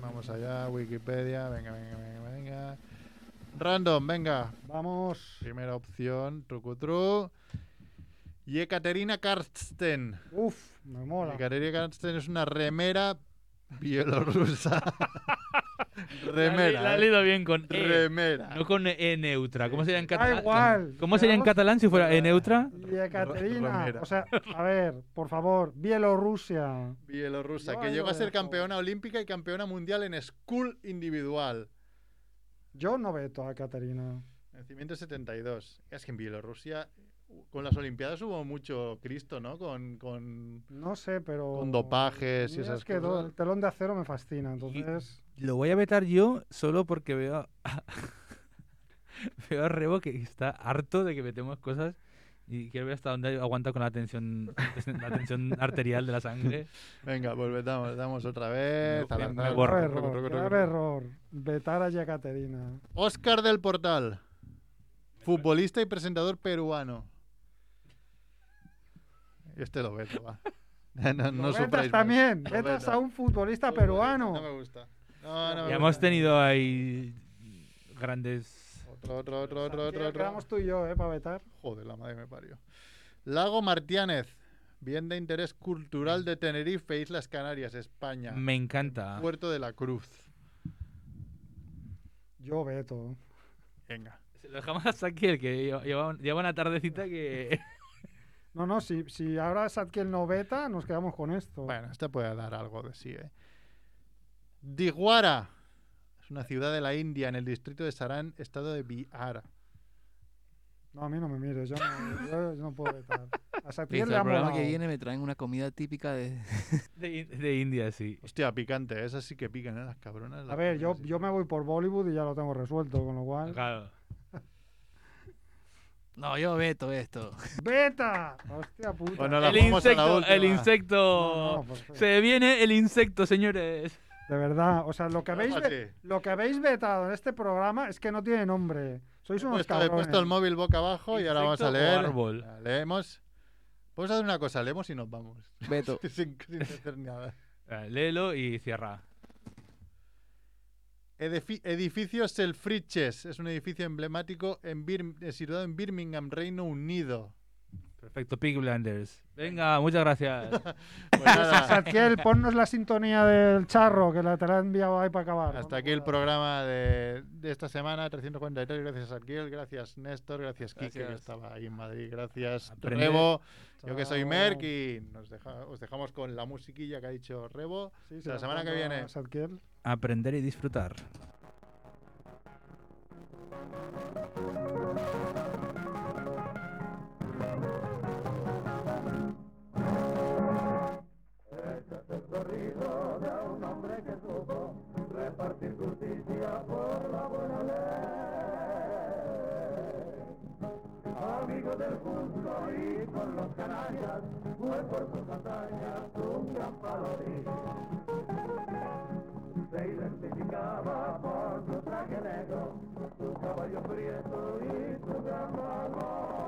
[SPEAKER 1] Vamos allá, Wikipedia. Venga, venga, venga, venga. Random, venga.
[SPEAKER 3] Vamos.
[SPEAKER 1] Primera opción, trucutru. Y Ekaterina Karsten.
[SPEAKER 3] Uf, me mola.
[SPEAKER 1] Ekaterina Karsten es una remera bielorrusa.
[SPEAKER 2] La
[SPEAKER 1] remera.
[SPEAKER 2] he
[SPEAKER 1] ¿eh?
[SPEAKER 2] leído bien con E,
[SPEAKER 1] Remera.
[SPEAKER 2] no con E neutra. ¿Cómo sería en
[SPEAKER 3] Da
[SPEAKER 2] catalán?
[SPEAKER 3] igual.
[SPEAKER 2] ¿Cómo sería en catalán si fuera E neutra?
[SPEAKER 3] Y Ekaterina,
[SPEAKER 1] Romera.
[SPEAKER 3] o sea, a ver, por favor, Bielorrusia.
[SPEAKER 1] Bielorrusa,
[SPEAKER 3] Yo
[SPEAKER 1] que llegó a ser campeona olímpica y campeona mundial en school individual.
[SPEAKER 3] Yo no veto a Ekaterina.
[SPEAKER 1] Nacimiento 72. Es que en Bielorrusia, con las Olimpiadas hubo mucho Cristo, ¿no? Con, con...
[SPEAKER 3] No sé, pero.
[SPEAKER 1] Con dopajes y esas
[SPEAKER 3] es que
[SPEAKER 1] cosas.
[SPEAKER 3] el telón de acero me fascina, entonces.
[SPEAKER 2] Lo voy a vetar yo solo porque veo a, veo a Rebo que está harto de que metemos cosas y quiero ver hasta dónde aguanta con la tensión, la tensión arterial de la sangre.
[SPEAKER 1] Venga, pues damos, damos otra vez.
[SPEAKER 3] Error, grave error. Vetar a Ekaterina.
[SPEAKER 1] Oscar del Portal. Futbolista y presentador peruano. Este lo veto, va. No, no,
[SPEAKER 3] vetas también.
[SPEAKER 1] Lo
[SPEAKER 3] Vetas a un futbolista
[SPEAKER 1] Futbolista,
[SPEAKER 3] peruano.
[SPEAKER 1] No me gusta. No, no me
[SPEAKER 2] Ya hemos tenido ahí grandes...
[SPEAKER 1] Otro, otro, otro, otro, otro,
[SPEAKER 3] tú y yo, ¿eh? Para vetar.
[SPEAKER 1] Joder, la madre me parió. Lago Martiánez. Bien de interés cultural de Tenerife, Islas Canarias, España.
[SPEAKER 2] Me encanta.
[SPEAKER 1] Puerto de la Cruz.
[SPEAKER 3] Yo veto.
[SPEAKER 1] Venga.
[SPEAKER 2] Se Lo dejamos hasta aquí, el que lleva, una tardecita que...
[SPEAKER 3] No, no, si, si ahora Sadkiel no veta, nos quedamos con esto.
[SPEAKER 1] Bueno, esta puede dar algo de sí, ¿eh? Diguara. Es una ciudad de la India en el distrito de Saran, estado de Bihar.
[SPEAKER 3] No, a mí no me mires, yo no, yo no puedo vetar. A Satiel
[SPEAKER 2] Listo,
[SPEAKER 3] le
[SPEAKER 2] el programa
[SPEAKER 4] El que viene me traen una comida típica de...
[SPEAKER 2] De, de India, sí.
[SPEAKER 1] Hostia, picante, esas sí que pican, ¿eh? Las cabronas.
[SPEAKER 3] A ver, yo,
[SPEAKER 1] sí.
[SPEAKER 3] yo me voy por Bollywood y ya lo tengo resuelto, con lo cual.
[SPEAKER 2] Claro.
[SPEAKER 4] No, yo veto esto.
[SPEAKER 3] ¡Beta! ¡Hostia puta!
[SPEAKER 1] Bueno, la
[SPEAKER 2] El
[SPEAKER 1] jugamos a la
[SPEAKER 2] insecto, el
[SPEAKER 1] última.
[SPEAKER 2] insecto.
[SPEAKER 3] No, no, pues,
[SPEAKER 2] Se viene el insecto, señores.
[SPEAKER 3] De verdad, o sea, lo que, habéis ve- lo que habéis vetado en este programa es que no tiene nombre. Sois
[SPEAKER 1] He
[SPEAKER 3] unos
[SPEAKER 1] puesto, he puesto el móvil boca abajo y ahora vamos a
[SPEAKER 2] ¿Insecto o
[SPEAKER 1] leer.
[SPEAKER 2] árbol?
[SPEAKER 1] Leemos. Podemos hacer una cosa, leemos y nos vamos.
[SPEAKER 4] Veto.
[SPEAKER 1] sin, sin hacer nada.
[SPEAKER 2] Léelo y cierra.
[SPEAKER 1] Edifi- edificio Selfridges es un edificio emblemático en Bir- eh, situado en Birmingham, Reino Unido.
[SPEAKER 2] Perfecto, Pig Blinders. Venga, muchas gracias.
[SPEAKER 1] Pues nada,
[SPEAKER 3] Satiel, ponnos la sintonía del charro que la te la he enviado ahí para acabar.
[SPEAKER 1] hasta aquí el programa de, de esta semana, 343. Gracias, Arquiel. Gracias, Néstor. Gracias, Kike, que
[SPEAKER 2] Gracias.
[SPEAKER 1] estaba ahí en Madrid. Gracias,
[SPEAKER 2] Aprender.
[SPEAKER 1] Rebo. Yo que soy. Merck y nos deja- os dejamos con la musiquilla que ha dicho Rebo.
[SPEAKER 3] Sí,
[SPEAKER 1] la
[SPEAKER 3] se
[SPEAKER 1] semana que viene.
[SPEAKER 2] Aprender y disfrutar.
[SPEAKER 10] hombre
[SPEAKER 2] que supo repartir justicia por la buena ley. Amigo del justo y con los canarias, fue por sus hazañas un gran parodí. Se identificaba por su traje negro, su caballo prieto y su gran valor.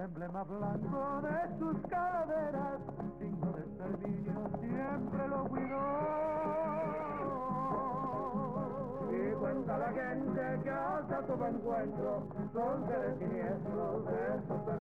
[SPEAKER 10] emblema blanco de sus caderas, signo de exterminio, siempre lo cuidó. Y cuenta la gente que hasta su encuentro son seres siniestros de esos